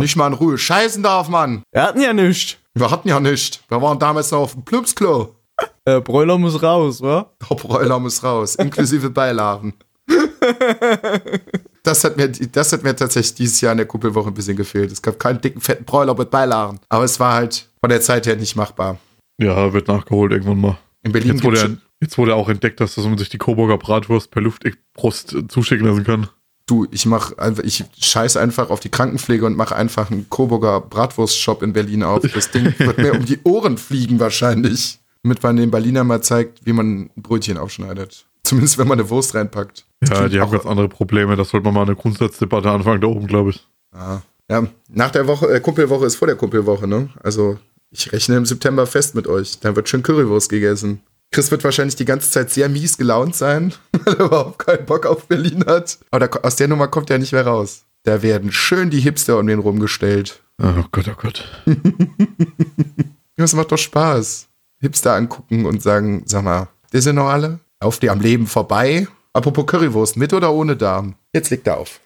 S3: Nicht mal in Ruhe scheißen darf man.
S2: Wir hatten ja nichts.
S3: Wir hatten ja nicht. Wir waren damals noch auf dem Plümpsklo.
S2: Äh, Bräuler muss raus, wa?
S3: Der Bräuler muss raus, inklusive Beilagen. das, hat mir, das hat mir tatsächlich dieses Jahr in der Kuppelwoche ein bisschen gefehlt. Es gab keinen dicken, fetten Bräuler mit Beilagen. Aber es war halt von der Zeit her nicht machbar.
S4: Ja, wird nachgeholt irgendwann mal.
S3: In Berlin
S4: Jetzt wurde, ja, jetzt wurde auch entdeckt, dass man sich die Coburger Bratwurst per Luftbrust zuschicken lassen kann.
S3: Du, ich mach einfach, ich scheiß einfach auf die Krankenpflege und mache einfach einen Coburger Bratwurst-Shop in Berlin auf. Das Ding wird mir um die Ohren fliegen wahrscheinlich. Damit man den Berliner mal zeigt, wie man ein Brötchen aufschneidet. Zumindest wenn man eine Wurst reinpackt.
S4: Ja, die haben ganz andere Probleme. Das sollte man mal eine Grundsatzdebatte anfangen da oben, glaube ich.
S3: Ja. ja, nach der Woche, äh, Kumpelwoche ist vor der Kumpelwoche, ne? Also ich rechne im September fest mit euch. Da wird schön Currywurst gegessen. Chris wird wahrscheinlich die ganze Zeit sehr mies gelaunt sein, weil er überhaupt keinen Bock auf Berlin hat. Aber da, aus der Nummer kommt er nicht mehr raus. Da werden schön die Hipster um den rumgestellt.
S4: Oh Gott, oh Gott.
S3: Ja, es macht doch Spaß. Hipster angucken und sagen, sag mal, die sind noch alle? Auf die am Leben vorbei? Apropos Currywurst, mit oder ohne Darm? Jetzt legt er auf.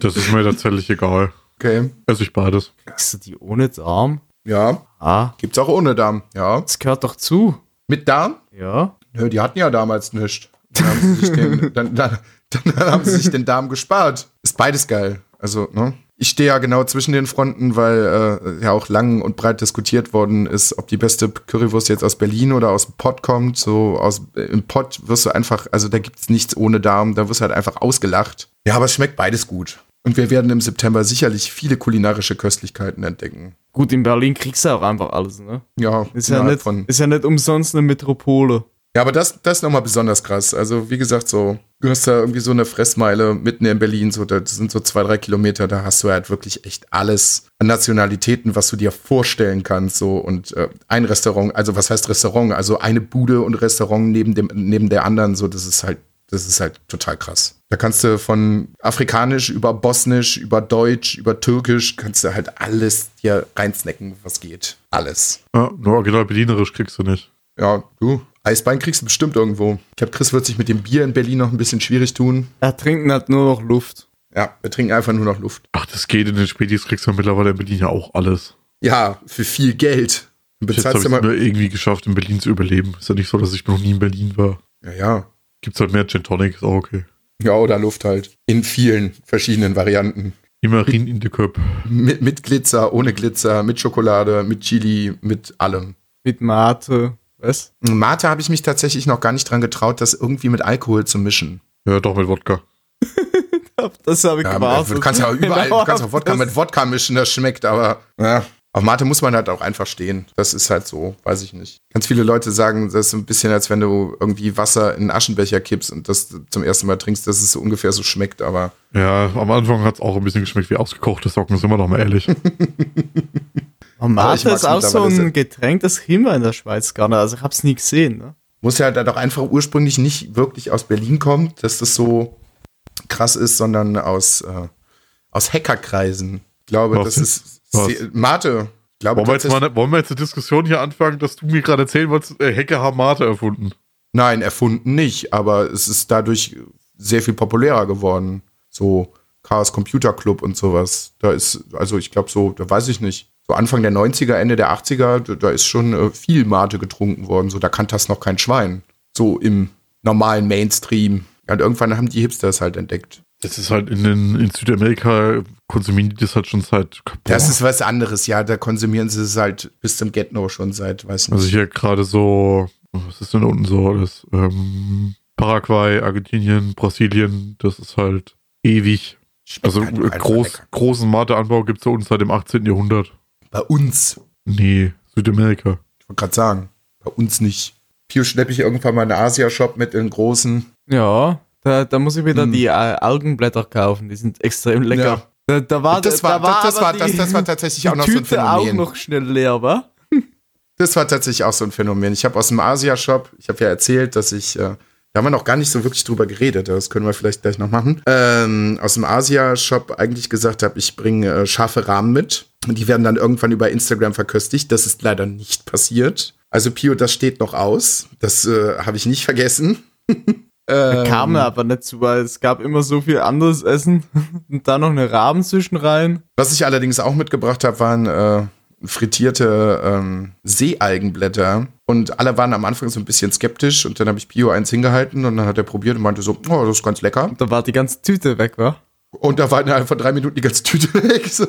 S4: Das ist mir tatsächlich egal.
S3: Okay.
S4: Also ich beides.
S2: Kriegst du die ohne Darm?
S3: Ja,
S2: Ah,
S3: gibt's auch ohne Darm. Ja.
S2: das gehört doch zu.
S3: Mit Darm?
S2: Ja.
S3: Nö, die hatten ja damals nichts. Dann haben sie sich den, dann, dann, dann haben sie sich den Darm gespart. Ist beides geil. Also, ne? Ich stehe ja genau zwischen den Fronten, weil äh, ja auch lang und breit diskutiert worden ist, ob die beste Currywurst jetzt aus Berlin oder aus dem Pott kommt. So aus äh, im Pott wirst du einfach, also da gibt's nichts ohne Darm, da wirst du halt einfach ausgelacht. Ja, aber es schmeckt beides gut. Und wir werden im September sicherlich viele kulinarische Köstlichkeiten entdecken.
S2: Gut, in Berlin kriegst du auch einfach alles, ne?
S3: Ja,
S2: Ist ja, nicht,
S3: von
S2: ist ja nicht umsonst eine Metropole.
S3: Ja, aber das, das ist nochmal besonders krass. Also, wie gesagt, so, du hast da irgendwie so eine Fressmeile mitten in Berlin, so, das sind so zwei, drei Kilometer, da hast du halt wirklich echt alles an Nationalitäten, was du dir vorstellen kannst, so, und äh, ein Restaurant, also was heißt Restaurant? Also eine Bude und Restaurant neben dem, neben der anderen, so, das ist halt, das ist halt total krass. Da kannst du von Afrikanisch über Bosnisch, über Deutsch, über Türkisch, kannst du halt alles dir reinsnacken, was geht. Alles.
S4: Ja, nur original berlinerisch kriegst du nicht.
S3: Ja, du. Eisbein kriegst du bestimmt irgendwo. Ich glaube, Chris wird sich mit dem Bier in Berlin noch ein bisschen schwierig tun.
S2: Er trinkt halt nur noch Luft.
S3: Ja, wir trinken einfach nur noch Luft.
S4: Ach, das geht. In den Spätis kriegst du mittlerweile in Berlin ja auch alles.
S3: Ja, für viel Geld. Bezahlst
S4: habe ich es
S3: mal.
S4: nur irgendwie geschafft, in Berlin zu überleben. Ist ja nicht so, dass ich noch nie in Berlin war.
S3: Ja, ja.
S4: Gibt's halt mehr Gin Tonic, ist auch okay.
S3: Ja, oder Luft halt. In vielen verschiedenen Varianten.
S4: Immerhin in der Köp.
S3: Mit, mit Glitzer, ohne Glitzer, mit Schokolade, mit Chili, mit allem.
S2: Mit Mate. Was?
S3: Mate habe ich mich tatsächlich noch gar nicht dran getraut, das irgendwie mit Alkohol zu mischen.
S4: Ja, doch mit Wodka.
S2: Das habe ich
S3: Ja,
S2: gewartet.
S3: du kannst ja überall, du kannst auch Wodka mit Wodka mischen, das schmeckt, aber ja. Auf Mate muss man halt auch einfach stehen. Das ist halt so, weiß ich nicht. Ganz viele Leute sagen, das ist ein bisschen, als wenn du irgendwie Wasser in einen Aschenbecher kippst und das zum ersten Mal trinkst, dass es so ungefähr so schmeckt, aber
S4: Ja, am Anfang hat's auch ein bisschen geschmeckt wie ausgekochte Socken, sind wir doch mal ehrlich.
S2: Oh, Mate ist auch so ein Getränk, das kennen wir in der Schweiz gar nicht. Also ich hab's nie gesehen. Ne?
S3: muss ja halt auch einfach ursprünglich nicht wirklich aus Berlin kommt, dass das so krass ist, sondern aus, äh, aus Hackerkreisen. Ich glaube,
S4: Was
S3: das ist Sehr- Mate. Glaube,
S4: Wollen wir, jetzt mal, wollen wir jetzt eine Diskussion hier anfangen, dass du mir gerade erzählen wolltest, äh, Hacker haben Mate erfunden?
S3: Nein, erfunden nicht, aber es ist dadurch sehr viel populärer geworden. So Chaos Computer Club und sowas. Da ist, also ich glaube so, da weiß ich nicht. So Anfang der 90er, Ende der 80er, da, ist schon äh, viel Mate getrunken worden. So, da kannte das noch kein Schwein. So im normalen Mainstream. Und irgendwann haben die Hipsters halt entdeckt.
S4: Das ist halt in, den, in Südamerika konsumieren die das halt schon seit.
S3: Das
S4: Boah.
S3: ist was anderes, ja. Da konsumieren sie es halt bis zum Get-No schon seit, weiß nicht.
S4: Also hier gerade so, was ist denn da unten so alles? Ähm, Paraguay, Argentinien, Brasilien, das ist halt ewig. Also
S3: halt
S4: groß, großen Mateanbau gibt es bei uns seit dem 18. Jahrhundert.
S3: Bei uns.
S4: Nee, Südamerika.
S3: Ich wollte gerade sagen, bei uns nicht. Pio schleppe ich irgendwann mal einen Asia-Shop mit in großen.
S2: Ja, da, da muss ich wieder
S3: Hm.
S2: die äh, Algenblätter kaufen. Die sind extrem lecker.
S3: Ja.
S2: Da, da war,
S3: das war,
S2: da war,
S3: das, war,
S2: die,
S3: das, das war tatsächlich auch noch so ein
S2: Tüte auch
S3: Phänomen.
S2: noch schnell leer, wa?
S3: Das war tatsächlich auch so ein Phänomen. Ich habe aus dem Asia-Shop, ich habe ja erzählt, dass ich, äh, da haben wir noch gar nicht so wirklich drüber geredet, das können wir vielleicht gleich noch machen, ähm, aus dem Asia-Shop eigentlich gesagt habe, ich bringe äh, scharfe Rahmen mit. Und die werden dann irgendwann über Instagram verköstigt. Das ist leider nicht passiert. Also Pio, das steht noch aus. Das äh, habe ich nicht vergessen. ähm,
S2: Kam aber nicht zu, weil es gab immer so viel anderes Essen und da noch eine Rahmen zwischen rein.
S3: Was ich allerdings auch mitgebracht habe, waren äh, frittierte ähm, Seealgenblätter. Und alle waren am Anfang so ein bisschen skeptisch. Und dann habe ich Pio eins hingehalten und dann hat er probiert und meinte so, oh, das ist ganz lecker.
S2: Da war die ganze Tüte weg, wa?
S3: Und da war innerhalb von drei Minuten die ganze Tüte weg. So.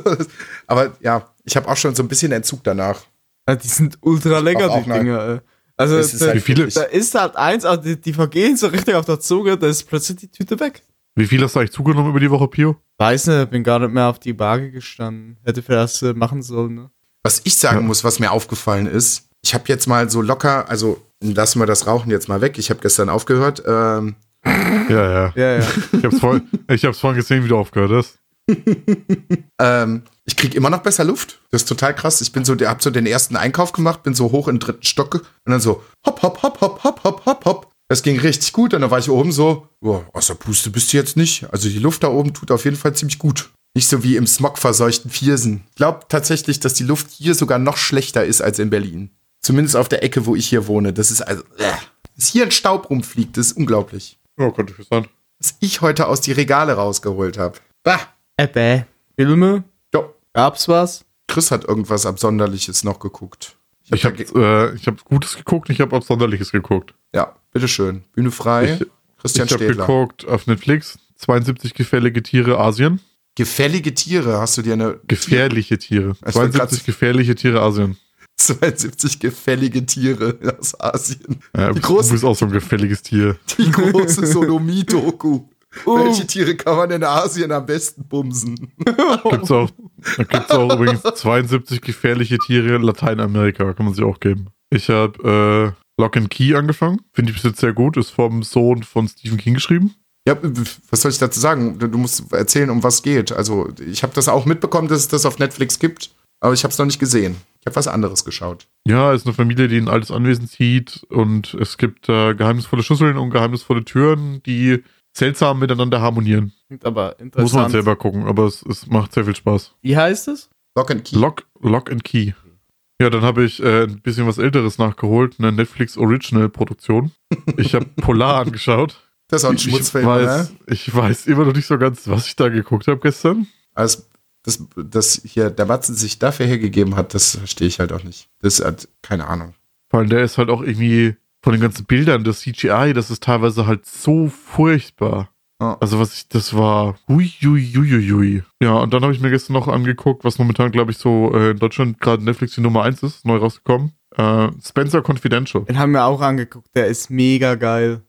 S3: Aber ja, ich habe auch schon so ein bisschen Entzug danach.
S2: Ja, die sind ultra lecker, die. Dinger. Also,
S3: Es ist
S2: da,
S3: halt
S4: Wie viele-
S3: wirklich-
S2: da ist halt eins, aber die, die vergehen so richtig auf der Zunge, da ist plötzlich die Tüte weg.
S4: Wie viel hast du eigentlich zugenommen über die Woche, Pio?
S2: Weiß nicht, bin gar nicht mehr auf die Waage gestanden. Hätte vielleicht äh, machen sollen, ne?
S3: Was ich sagen
S4: Ja.
S3: muss, was mir aufgefallen ist, ich habe jetzt mal so locker, also lassen wir das Rauchen jetzt mal weg. Ich habe gestern aufgehört. Ähm,
S4: Ja, ja.
S2: Ja, ja.
S4: Ich ich hab's vorhin gesehen, wie du aufgehört hast.
S3: ähm, ich krieg immer noch besser Luft. Das ist total krass. Ich bin so, der hab so den ersten Einkauf gemacht, bin so hoch in den dritten Stock und dann so hopp, hopp, hopp, hopp, hopp, hopp, hopp, hopp. Das ging richtig gut. Und dann war ich oben so, oh, aus der Puste bist du jetzt nicht. Also die Luft da oben tut auf jeden Fall ziemlich gut. Nicht so wie im smogverseuchten Viersen. Ich glaube tatsächlich, dass die Luft hier sogar noch schlechter ist als in Berlin. Zumindest auf der Ecke, wo ich hier wohne. Das ist also, äh, dass hier ein Staub rumfliegt, das ist unglaublich.
S4: Ja, könnte ich sein.
S3: Was ich heute aus die Regale rausgeholt habe. Bah.
S2: Ebbe. Filme? Gab's was?
S3: Chris hat irgendwas Absonderliches noch geguckt.
S4: Ich
S3: hab
S4: habe
S3: da ge-
S4: äh, ich hab Gutes geguckt, ich habe Absonderliches geguckt.
S3: ja, bitteschön. Bühne frei.
S4: Ich-
S3: Christian
S4: ich habe geguckt auf Netflix 72 gefährliche Tiere Asien.
S3: Gefällige Tiere. Hast du dir eine
S4: Gefährliche Tiere.
S3: Ich wollte
S4: 72
S3: grad-
S4: gefährliche Tiere Asien.
S3: 72 gefällige Tiere aus Asien?
S4: Ja,
S3: Die
S4: du
S3: großen-
S4: bist auch so ein gefälliges Tier.
S3: Die große Sonomie-Doku.
S2: Uh.
S3: Welche Tiere kann man in Asien am besten bumsen?
S4: Gibt's auch, da gibt's auch übrigens 72 gefährliche Tiere in Lateinamerika, kann man sich auch geben. Ich habe äh, Lock and Key angefangen. Finde ich bis jetzt sehr gut. Ist vom Sohn von Stephen King geschrieben.
S3: Ja, was soll ich dazu sagen? Du musst erzählen, um was geht. Also, ich habe das auch mitbekommen, dass es das auf Netflix gibt, aber ich habe es noch nicht gesehen. Ich habe was anderes geschaut.
S4: Ja, ist eine Familie, die ein altes Anwesen zieht und es gibt äh, geheimnisvolle Schlüsseln und geheimnisvolle Türen, die seltsam miteinander harmonieren.
S2: Klingt aber
S4: Muss man
S2: interessant.
S4: selber gucken, aber es, es macht sehr viel Spaß.
S2: Wie heißt es?
S3: Lock and Key.
S4: Lock, Lock and Key. Ja, dann habe ich äh, ein bisschen was Älteres nachgeholt, eine Netflix Original Produktion. Ich habe Polar angeschaut.
S3: das ist auch ein
S4: Ich
S3: Schmutzfilm,
S4: weiß,
S3: ne?
S4: ich weiß immer noch nicht so ganz, was ich da geguckt habe gestern.
S3: Also, dass, dass hier der Batzen sich dafür hergegeben hat, das verstehe ich halt auch nicht. Das hat keine Ahnung.
S4: Vor allem der ist halt auch irgendwie von den ganzen Bildern, das CGI, das ist teilweise halt so furchtbar.
S3: Ja.
S4: Also was ich, das war hui, hui, hui, hui, hui. Ja, und dann habe ich mir gestern noch angeguckt, was momentan, glaube ich, so äh, in Deutschland gerade Netflix die Nummer 1 ist, neu rausgekommen. Äh, Spencer Confidential.
S2: Den haben wir auch angeguckt, der ist mega geil.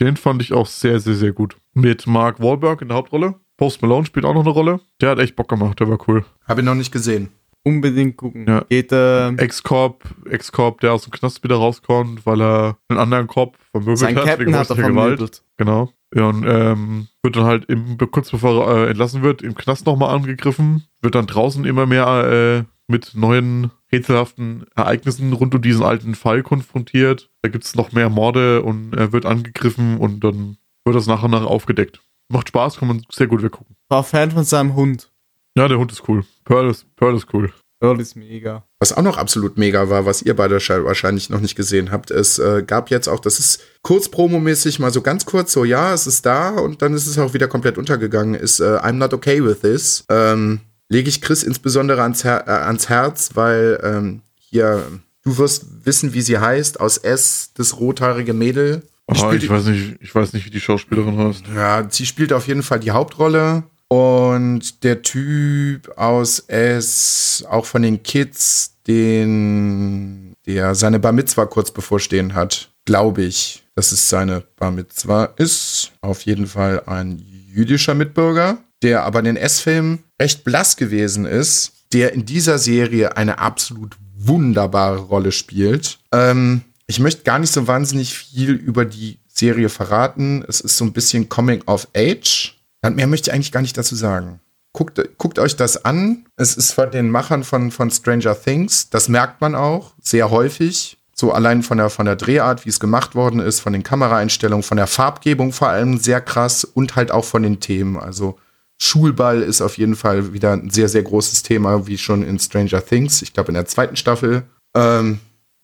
S4: Den fand ich auch sehr, sehr, sehr gut. Mit Mark Wahlberg in der Hauptrolle. Post Malone spielt auch noch eine Rolle. Der hat echt Bock gemacht, der war cool.
S3: Habe ich noch nicht gesehen.
S2: Unbedingt gucken.
S4: Ja.
S2: Geht, äh,
S4: Ex-Cop, Ex-Cop, der aus dem Knast wieder rauskommt, weil er einen anderen Cop vermöbelt hat
S2: Captain
S4: wegen
S2: hat er
S4: Gewalt. Genau. Ja, und ähm, wird dann halt im, kurz bevor er äh, entlassen wird, im Knast nochmal angegriffen, wird dann draußen immer mehr äh, mit neuen rätselhaften Ereignissen rund um diesen alten Fall konfrontiert. Da gibt es noch mehr Morde und er wird angegriffen und dann wird das nach und nach aufgedeckt. Macht Spaß, kann man sehr gut weggucken.
S2: War Fan von seinem Hund.
S4: Ja, der Hund ist cool. Pearl ist, Pearl ist cool.
S2: Earl ist mega.
S3: Was auch noch absolut mega war, was ihr beide sche- wahrscheinlich noch nicht gesehen habt, es äh, gab jetzt auch, das ist kurz promomäßig mal so ganz kurz, so ja, es ist da und dann ist es auch wieder komplett untergegangen, ist äh, I'm not okay with this. Ähm, Lege ich Chris insbesondere ans, Her äh, ans Herz, weil ähm, hier, du wirst wissen, wie sie heißt, aus S, das rothaarige Mädel. Spielt-
S4: ich weiß nicht, ich weiß nicht, wie die Schauspielerin heißt.
S3: Ja, sie spielt auf jeden Fall die Hauptrolle. Und der Typ aus S, auch von den Kids, den, der seine Bar Mitzwa kurz bevorstehen hat, glaube ich, dass es seine Bar Mitzwa ist. Auf jeden Fall ein jüdischer Mitbürger, der aber in den S-Filmen recht blass gewesen ist, der in dieser Serie eine absolut wunderbare Rolle spielt. Ähm, ich möchte gar nicht so wahnsinnig viel über die Serie verraten. Es ist so ein bisschen Coming of Age. Mehr möchte ich eigentlich gar nicht dazu sagen. Guckt, guckt euch das an. Es ist von den Machern von, von Stranger Things. Das merkt man auch sehr häufig. So allein von der, von der Drehart, wie es gemacht worden ist, von den Kameraeinstellungen, von der Farbgebung vor allem sehr krass und halt auch von den Themen. Also Schulball ist auf jeden Fall wieder ein sehr, sehr großes Thema, wie schon in Stranger Things. Ich glaube, in der zweiten Staffel. Ähm,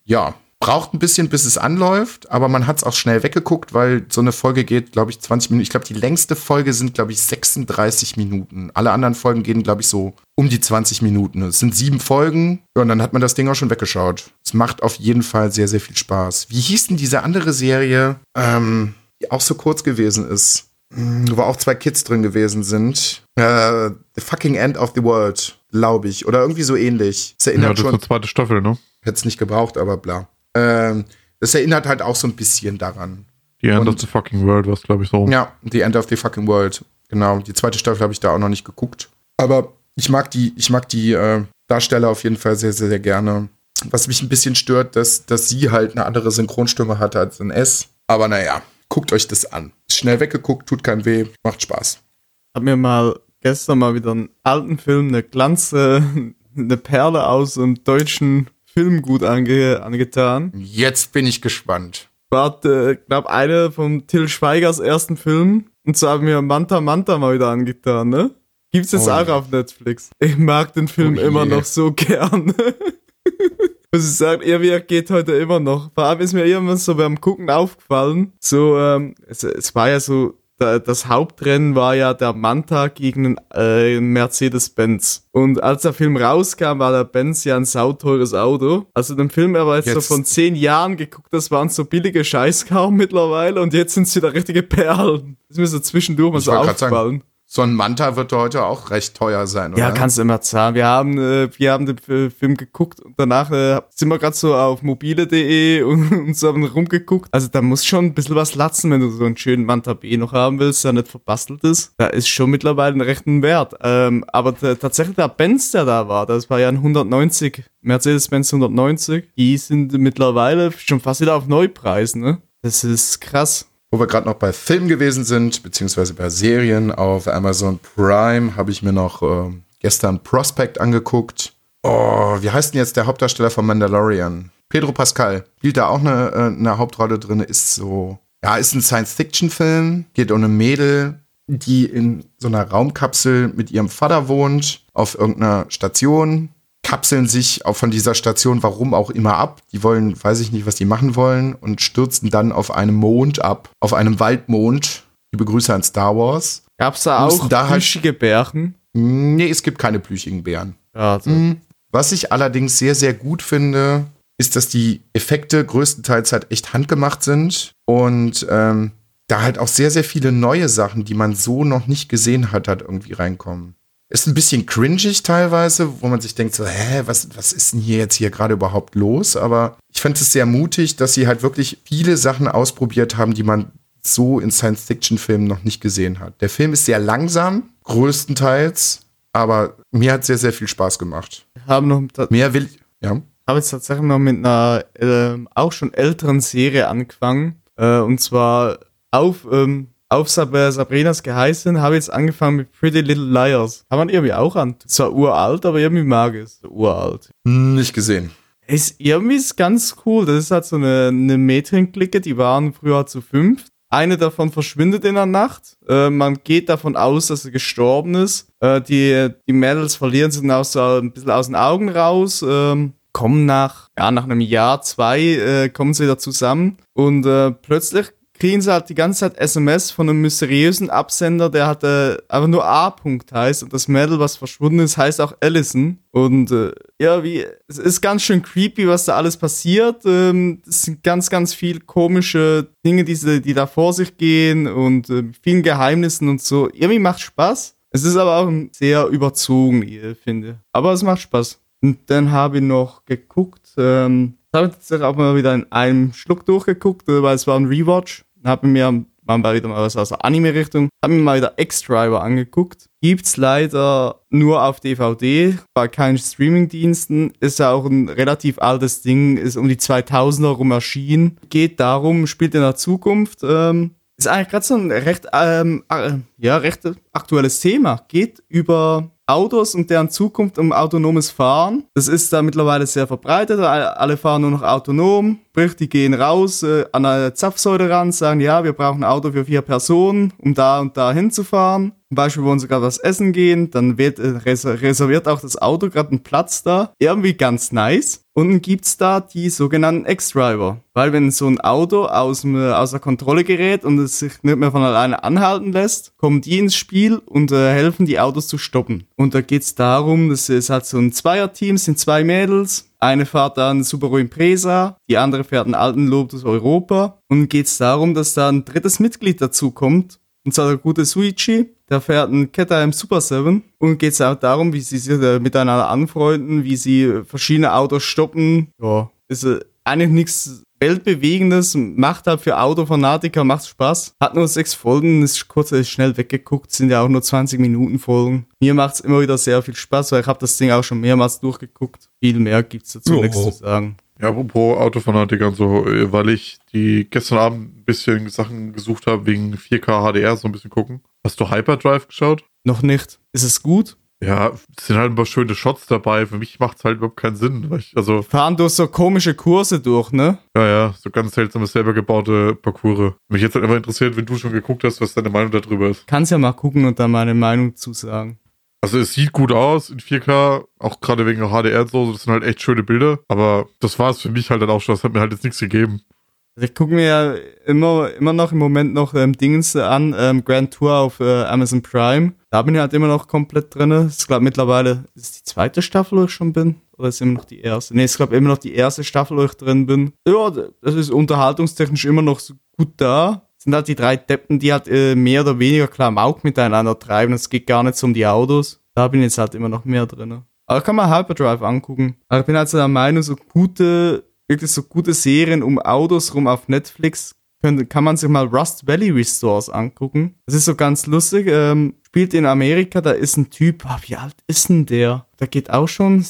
S3: ja, braucht ein bisschen, bis es anläuft, aber man hat es auch schnell weggeguckt, weil so eine Folge geht, glaube ich, 20 Minuten. Ich glaube, die längste Folge sind, glaube ich, 36 Minuten. Alle anderen Folgen gehen, glaube ich, so um die 20 Minuten. Es sind sieben Folgen ja, und dann hat man das Ding auch schon weggeschaut. Es macht auf jeden Fall sehr, sehr viel Spaß. Wie hieß denn diese andere Serie, ähm, die auch so kurz gewesen ist? Hm, Wo auch zwei Kids drin gewesen sind. Äh, the fucking End of the World, glaube ich. Oder irgendwie so ähnlich.
S4: Ja,
S3: erinnert
S4: das ist
S3: schon
S4: eine zweite Staffel, ne?
S3: hätte es nicht gebraucht, aber bla. Ähm, das erinnert halt auch so ein bisschen daran.
S4: Die End
S3: Und-
S4: of the fucking World, was glaube ich so.
S3: Ja, The End of the Fucking World. Genau. Die zweite Staffel habe ich da auch noch nicht geguckt. Aber ich mag die, ich mag die äh, Darsteller auf jeden Fall sehr, sehr, sehr gerne. Was mich ein bisschen stört, dass, dass sie halt eine andere Synchronstimme hatte als in S. Aber naja, guckt euch das an. Ist schnell weggeguckt, tut keinem weh, macht Spaß.
S2: Hab mir mal gestern mal wieder einen alten Film, eine Glanze, eine Perle aus einem deutschen Filmgut ange, angetan.
S3: Jetzt bin ich gespannt.
S2: War, äh, einer von Till Schweigers ersten Filmen. Und so haben wir Manta Manta mal wieder angetan, ne? Gibt's jetzt
S3: Oh
S2: auch auf Netflix. Ich mag den Film
S3: Oh
S2: immer noch so gern. Muss ich sagen, er geht heute immer noch. Vor allem ist mir irgendwann so beim Gucken aufgefallen, so, ähm, es, es war ja so, das Hauptrennen war ja der Manta gegen äh, Mercedes-Benz. Und als der Film rauskam, war der Benz ja ein sauteures Auto. Also den Film aber jetzt, so
S3: Jetzt-
S2: von zehn Jahren geguckt, das waren so billige Scheißkram mittlerweile und jetzt sind sie da richtige Perlen. Das mir so zwischendurch mal
S3: Ich
S2: so aufgefallen.
S3: So ein Manta wird heute auch recht teuer sein, oder?
S2: Ja, kannst du immer zahlen. Wir haben, äh, wir haben den F- Film geguckt und danach äh, sind wir gerade so auf mobile.de und, und so haben rumgeguckt. Also da muss schon ein bisschen was latzen, wenn du so einen schönen Manta B noch haben willst, der nicht verbastelt ist. Da ist schon mittlerweile ein rechten Wert. Ähm, aber tatsächlich der Benz, der da war, das war ja ein 190, Mercedes-Benz 190, die sind mittlerweile schon fast wieder auf Neupreis, ne? Das ist krass.
S3: Wo wir gerade noch bei Filmen gewesen sind, beziehungsweise bei Serien auf Amazon Prime, habe ich mir noch ähm, gestern Prospect angeguckt. Oh, wie heißt denn jetzt der Hauptdarsteller von Mandalorian? Pedro Pascal. Spielt da auch eine, äh, eine Hauptrolle drin, ist so, ja, ist ein Science-Fiction-Film, geht um eine Mädel, die in so einer Raumkapsel mit ihrem Vater wohnt, auf irgendeiner Station, kapseln sich auch von dieser Station, warum auch immer, ab. Die wollen, weiß ich nicht, was die machen wollen und stürzen dann auf einem Mond ab, auf einem Waldmond. Liebe Grüße an Star Wars.
S2: Gab's da auch
S3: da halt-
S2: plüschige Bärchen?
S3: Nee, es gibt keine plüschigen Bären.
S2: Also,
S3: Mhm. Was ich allerdings sehr, sehr gut finde, ist, dass die Effekte größtenteils halt echt handgemacht sind und ähm, da halt auch sehr, sehr viele neue Sachen, die man so noch nicht gesehen hat, halt irgendwie reinkommen. Ist ein bisschen cringig teilweise, wo man sich denkt so, hä, was, was ist denn hier jetzt hier gerade überhaupt los? Aber ich fand es sehr mutig, dass sie halt wirklich viele Sachen ausprobiert haben, die man so in Science-Fiction-Filmen noch nicht gesehen hat. Der Film ist sehr langsam, größtenteils, aber mir hat sehr, sehr viel Spaß gemacht.
S2: haben noch
S3: Mehr will ich, ja.
S2: habe jetzt tatsächlich noch mit einer ähm, auch schon älteren Serie angefangen. Äh, und zwar auf, ähm, auf Sab äh, Sabrinas Geheißen habe ich jetzt angefangen mit Pretty Little Liars. Kann man irgendwie auch an. Zwar uralt, aber irgendwie mag es. Uralt.
S3: Nicht gesehen.
S2: Ist irgendwie ist ganz cool. Das ist halt so eine, eine Mädchenklicke, die waren früher zu fünf. Eine davon verschwindet in der Nacht. Äh, man geht davon aus, dass sie gestorben ist. Äh, die, die Mädels verlieren sie dann auch so ein bisschen aus den Augen raus. Ähm, kommen nach, ja, nach einem Jahr, zwei, äh, kommen sie wieder zusammen. Und äh, plötzlich kriegen sie halt die ganze Zeit SMS von einem mysteriösen Absender, der hat äh, einfach nur A. -Punkt heißt und das Mädel, was verschwunden ist, heißt auch Allison. Und äh, ja, wie, es ist ganz schön creepy, was da alles passiert. Ähm, es sind ganz, ganz viel komische Dinge, die, die da vor sich gehen und äh, vielen Geheimnissen und so. Irgendwie macht Spaß. Es ist aber auch sehr überzogen, finde. Aber es macht Spaß. Und dann habe ich noch geguckt, ähm, habe ich tatsächlich auch mal wieder in einem Schluck durchgeguckt, äh, weil es war ein Rewatch. Habe mir mal mal wieder mal was aus der Anime-Richtung, habe mir mal wieder X-Driver angeguckt. Gibt's leider nur auf DVD, bei keinen Streaming-Diensten. Ist ja auch ein relativ altes Ding, ist um die 2000er rum erschienen. Geht darum, spielt in der Zukunft. Ähm, ist eigentlich gerade so ein recht, ähm, äh, ja, recht aktuelles Thema. Geht über Autos und deren Zukunft um autonomes Fahren. Das ist da mittlerweile sehr verbreitet. Alle fahren nur noch autonom. Sprich, die gehen raus äh, an eine Zapfsäule ran, sagen, ja, wir brauchen ein Auto für vier Personen, um da und da hinzufahren. Zum Beispiel wollen sie gerade was essen gehen, dann wird äh, reser- reserviert auch das Auto gerade einen Platz da. Irgendwie ganz nice. Und dann gibt's da die sogenannten X-Driver. Weil wenn so ein Auto aus, äh, aus der Kontrolle gerät und es sich nicht mehr von alleine anhalten lässt, kommen die ins Spiel und äh, helfen, die Autos zu stoppen. Und da geht's darum, das ist halt so ein Zweierteam, es sind zwei Mädels. Eine fährt da einen Subaru Impreza, die andere fährt einen alten Lotus Europa. Und geht's darum, dass da ein drittes Mitglied dazu kommt. Und zwar der gute Suichi, der fährt einen KTM Super 7 und geht es auch darum, wie sie sich äh, miteinander anfreunden, wie sie äh, verschiedene Autos stoppen. Ja, ist äh, eigentlich nichts Weltbewegendes, macht halt für Autofanatiker, macht Spaß. Hat nur sechs Folgen, ist kurz ist schnell weggeguckt, sind ja auch nur 20 Minuten Folgen. Mir macht's immer wieder sehr viel Spaß, weil ich habe das Ding auch schon mehrmals durchgeguckt. Viel mehr gibt's dazu
S3: Oh.
S2: nichts zu sagen.
S4: Ja, apropos Autofanatiker und so, äh, weil ich die gestern Abend ein bisschen Sachen gesucht habe wegen 4K HDR, so ein bisschen gucken. Hast du Hyperdrive geschaut?
S2: Noch nicht. Ist es gut?
S4: Ja, es sind halt ein paar schöne Shots dabei. Für mich macht es halt überhaupt keinen Sinn. Weil ich, also,
S2: Fahren durch so komische Kurse durch, ne?
S4: ja, ja, so ganz seltsame selber gebaute Parcours. Mich jetzt halt immer interessiert, wenn du schon geguckt hast, was deine Meinung darüber ist.
S2: Kannst ja mal gucken und dann meine Meinung zu sagen.
S4: Also es sieht gut aus in 4K, auch gerade wegen HDR und so, das sind halt echt schöne Bilder, aber das war es für mich halt dann auch schon, das hat mir halt jetzt nichts gegeben.
S2: Also ich gucke mir ja immer, immer noch im Moment noch ähm, Dingens an, ähm, Grand Tour auf äh, Amazon Prime. Da bin ich halt immer noch komplett drin. Ich glaube mittlerweile ist es die zweite Staffel, wo ich schon bin. Oder ist immer noch die erste? Nee, ich glaube immer noch die erste Staffel, wo ich drin bin. Ja, das ist unterhaltungstechnisch immer noch so gut da. Sind halt die drei Deppen, die halt äh, mehr oder weniger Klamauk miteinander treiben. Es geht gar nicht so um die Autos. Da bin ich jetzt halt immer noch mehr drin. Aber kann man Hyperdrive angucken. Aber ich bin halt so der Meinung, so gute, wirklich so gute Serien um Autos rum auf Netflix könnte, kann man sich mal Rust Valley Restores angucken. Das ist so ganz lustig. Ähm, spielt in Amerika, da ist ein Typ, ah, wie alt ist denn der? Der geht auch schon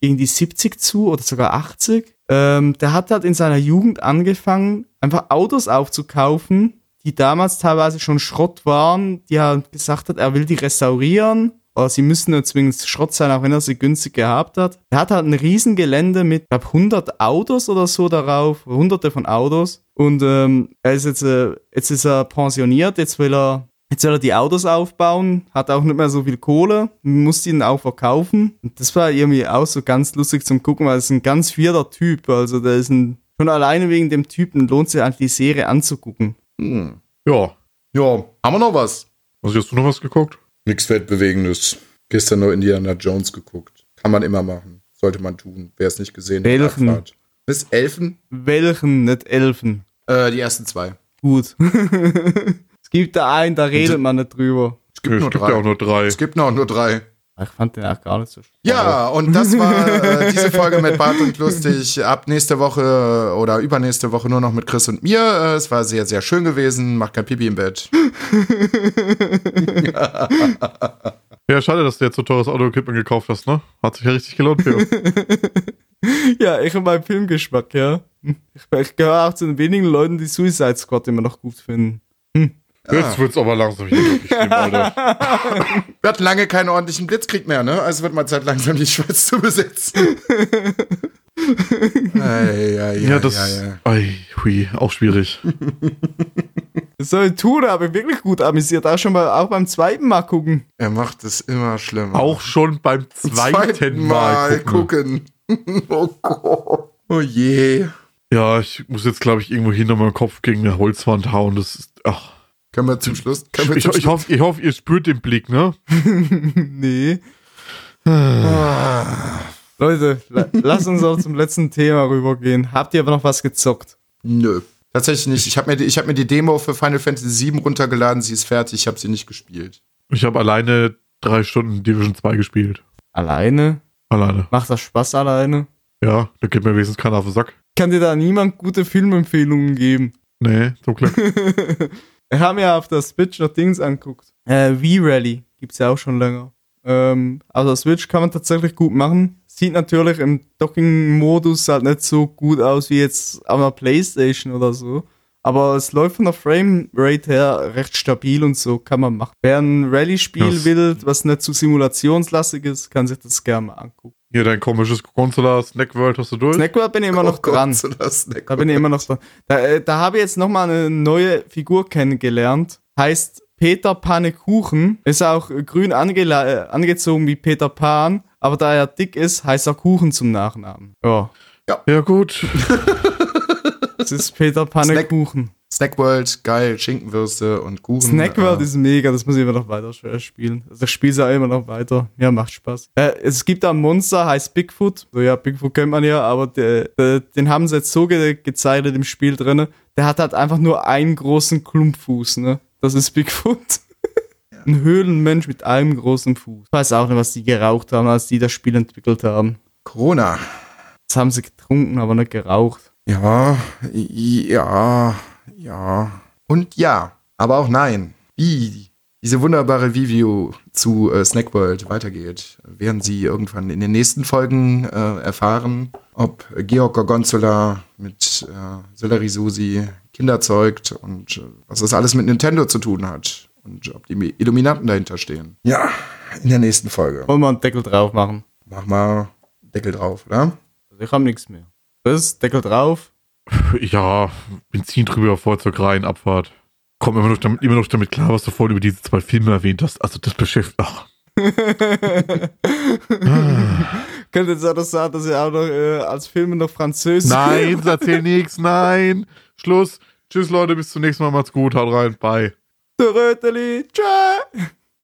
S2: gegen die 70 zu oder sogar 80. Ähm, der hat halt in seiner Jugend angefangen, einfach Autos aufzukaufen, die damals teilweise schon Schrott waren, die er gesagt hat, er will die restaurieren. Oder sie müssen nur zwingend Schrott sein, auch wenn er sie günstig gehabt hat. Er hat halt ein Riesengelände mit, glaub 100 Autos oder so darauf, hunderte von Autos. Und ähm, er ist jetzt, äh, jetzt ist er pensioniert, jetzt will er, jetzt will er die Autos aufbauen, hat auch nicht mehr so viel Kohle, muss dann auch verkaufen. Und das war irgendwie auch so ganz lustig zum Gucken, weil es ein ganz vierter Typ. Also der ist ein, schon alleine wegen dem Typen lohnt sich eigentlich die Serie anzugucken.
S3: Hm.
S4: Ja,
S3: Ja, haben wir noch was?
S4: also hast du noch was geguckt?
S3: Nichts Weltbewegendes. Gestern nur Indiana Jones geguckt. Kann man immer machen. Sollte man tun. Wer es nicht gesehen hat.
S2: Welchen?
S3: Abfahrt. Bis Elfen?
S2: Welchen, nicht Elfen.
S3: Äh, die ersten zwei.
S2: Gut. es gibt da einen, da redet man nicht drüber.
S3: Es gibt
S4: es
S3: nur
S4: gibt
S3: drei.
S4: ja auch nur drei.
S3: es gibt noch nur drei.
S2: Ich fand den auch gar nicht so spannend.
S3: Ja, und das war äh, diese Folge mit Bart und Lustig. Ab nächste Woche oder übernächste Woche nur noch mit Chris und mir. Äh, es war sehr, sehr schön gewesen. Macht kein Pipi im Bett.
S4: Ja, schade, dass du jetzt so teures Auto-Equipment gekauft hast, ne? Hat sich ja richtig gelohnt für uns.
S2: Ja, ich und mein Filmgeschmack, ja. Ich, ich gehöre auch zu den wenigen Leuten, die Suicide Squad immer noch gut finden.
S4: Jetzt wird's aber langsam hier wirklich schlimm, Alter.
S3: Wir hatten lange keinen ordentlichen Blitzkrieg mehr, ne? Also wird mal Zeit, langsam die Schweiz zu besetzen. ei, ei,
S4: Ja,
S3: ei,
S4: das.
S3: ei, ei.
S4: Ei, hui, auch schwierig.
S2: Das soll ich tun, ich wirklich gut amüsiert. Auch schon mal, auch beim zweiten Mal gucken.
S3: Er macht es immer schlimmer.
S4: Auch schon beim zweiten Mal gucken.
S3: gucken. oh Gott. Oh je.
S4: Ja, ich muss jetzt, glaube ich, irgendwo hinter meinem Kopf gegen eine Holzwand hauen. Das ist. Ach.
S3: Können wir zum Schluss? Können wir
S4: Ich,
S3: zum
S4: ich, hoffe, ich hoffe, ihr spürt den Blick, ne?
S2: nee. Leute, la lasst uns auch zum letzten Thema rübergehen. Habt ihr aber noch was gezockt?
S3: Nö. Tatsächlich nicht. Ich habe mir, die- ich hab mir die Demo für Final Fantasy VII runtergeladen. Sie ist fertig. Ich habe sie nicht gespielt.
S4: Ich habe alleine drei Stunden Division 2 gespielt.
S2: Alleine?
S4: Alleine.
S2: Macht das Spaß alleine?
S4: Ja, da geht mir wenigstens keiner auf den Sack.
S2: Kann dir da niemand gute Filmempfehlungen geben?
S4: Nee, zum Glück.
S2: Wir haben ja auf der Switch noch Dings anguckt. Äh, V-Rally gibt's ja auch schon länger. Ähm, also Switch kann man tatsächlich gut machen. Sieht natürlich im Docking-Modus halt nicht so gut aus wie jetzt auf einer Playstation oder so. Aber es läuft von der Framerate her recht stabil und so kann man machen. Wer ein Rallye-Spiel
S4: Das-
S2: will, was nicht zu simulationslastig ist, kann sich das gerne mal angucken.
S4: Hier dein komisches Consular Snack World hast du durch?
S2: Snackworld bin ich immer noch dran.
S3: Snack-
S2: Da bin ich immer noch dran. Da, äh, da habe ich jetzt nochmal eine neue Figur kennengelernt. Heißt Peter Pannekuchen. Ist auch grün angela- äh, angezogen wie Peter Pan, aber da er dick ist, heißt er Kuchen zum Nachnamen. Ja,
S4: Ja, gut.
S2: das ist Peter Pannekuchen.
S3: Snackworld, geil, Schinkenwürste und Kuchen.
S2: Snackworld
S3: äh,
S2: ist mega, das muss ich immer noch weiter sch- spielen. Also ich spiele es ja immer noch weiter. Ja, macht Spaß. Äh, es gibt da ein Monster, heißt Bigfoot. So ja, Bigfoot kennt man ja, aber der, der, den haben sie jetzt so ge gezeichnet im Spiel drin. Der hat halt einfach nur einen großen Klumpfuß, ne? Das ist Bigfoot. Ein Höhlenmensch mit einem großen Fuß. Ich weiß auch nicht, was die geraucht haben, als die das Spiel entwickelt haben.
S3: Corona.
S2: Das haben sie getrunken, aber nicht geraucht.
S3: Ja, ja, ja. Und ja, aber auch nein. Wie diese wunderbare Review zu äh, Snackworld weitergeht, werden Sie irgendwann in den nächsten Folgen äh, erfahren, ob Georg Gorgonzola mit äh, Sellerie Susi Kinder zeugt und äh, was das alles mit Nintendo zu tun hat und ob die Illuminaten dahinter stehen. Ja, in der nächsten Folge.
S2: Wollen wir einen Deckel drauf machen?
S3: Mach mal Deckel drauf, oder?
S2: Also ich habe nichts mehr. Das, Deckel drauf.
S4: Ja, Benzin drüber, Fahrzeug rein, Abfahrt. Komm immer noch, damit, immer noch damit klar, was du vorhin über diese zwei Filme erwähnt hast. Also das beschäftigt. Ach.
S2: Könnte jetzt auch noch sagen, dass ihr auch noch äh, als Filme noch Französisch.
S4: Nein, erzähl nichts, nein. Schluss. Tschüss, Leute, bis zum nächsten Mal. Macht's gut, haut rein. Bye.
S2: Röteli. Tschö.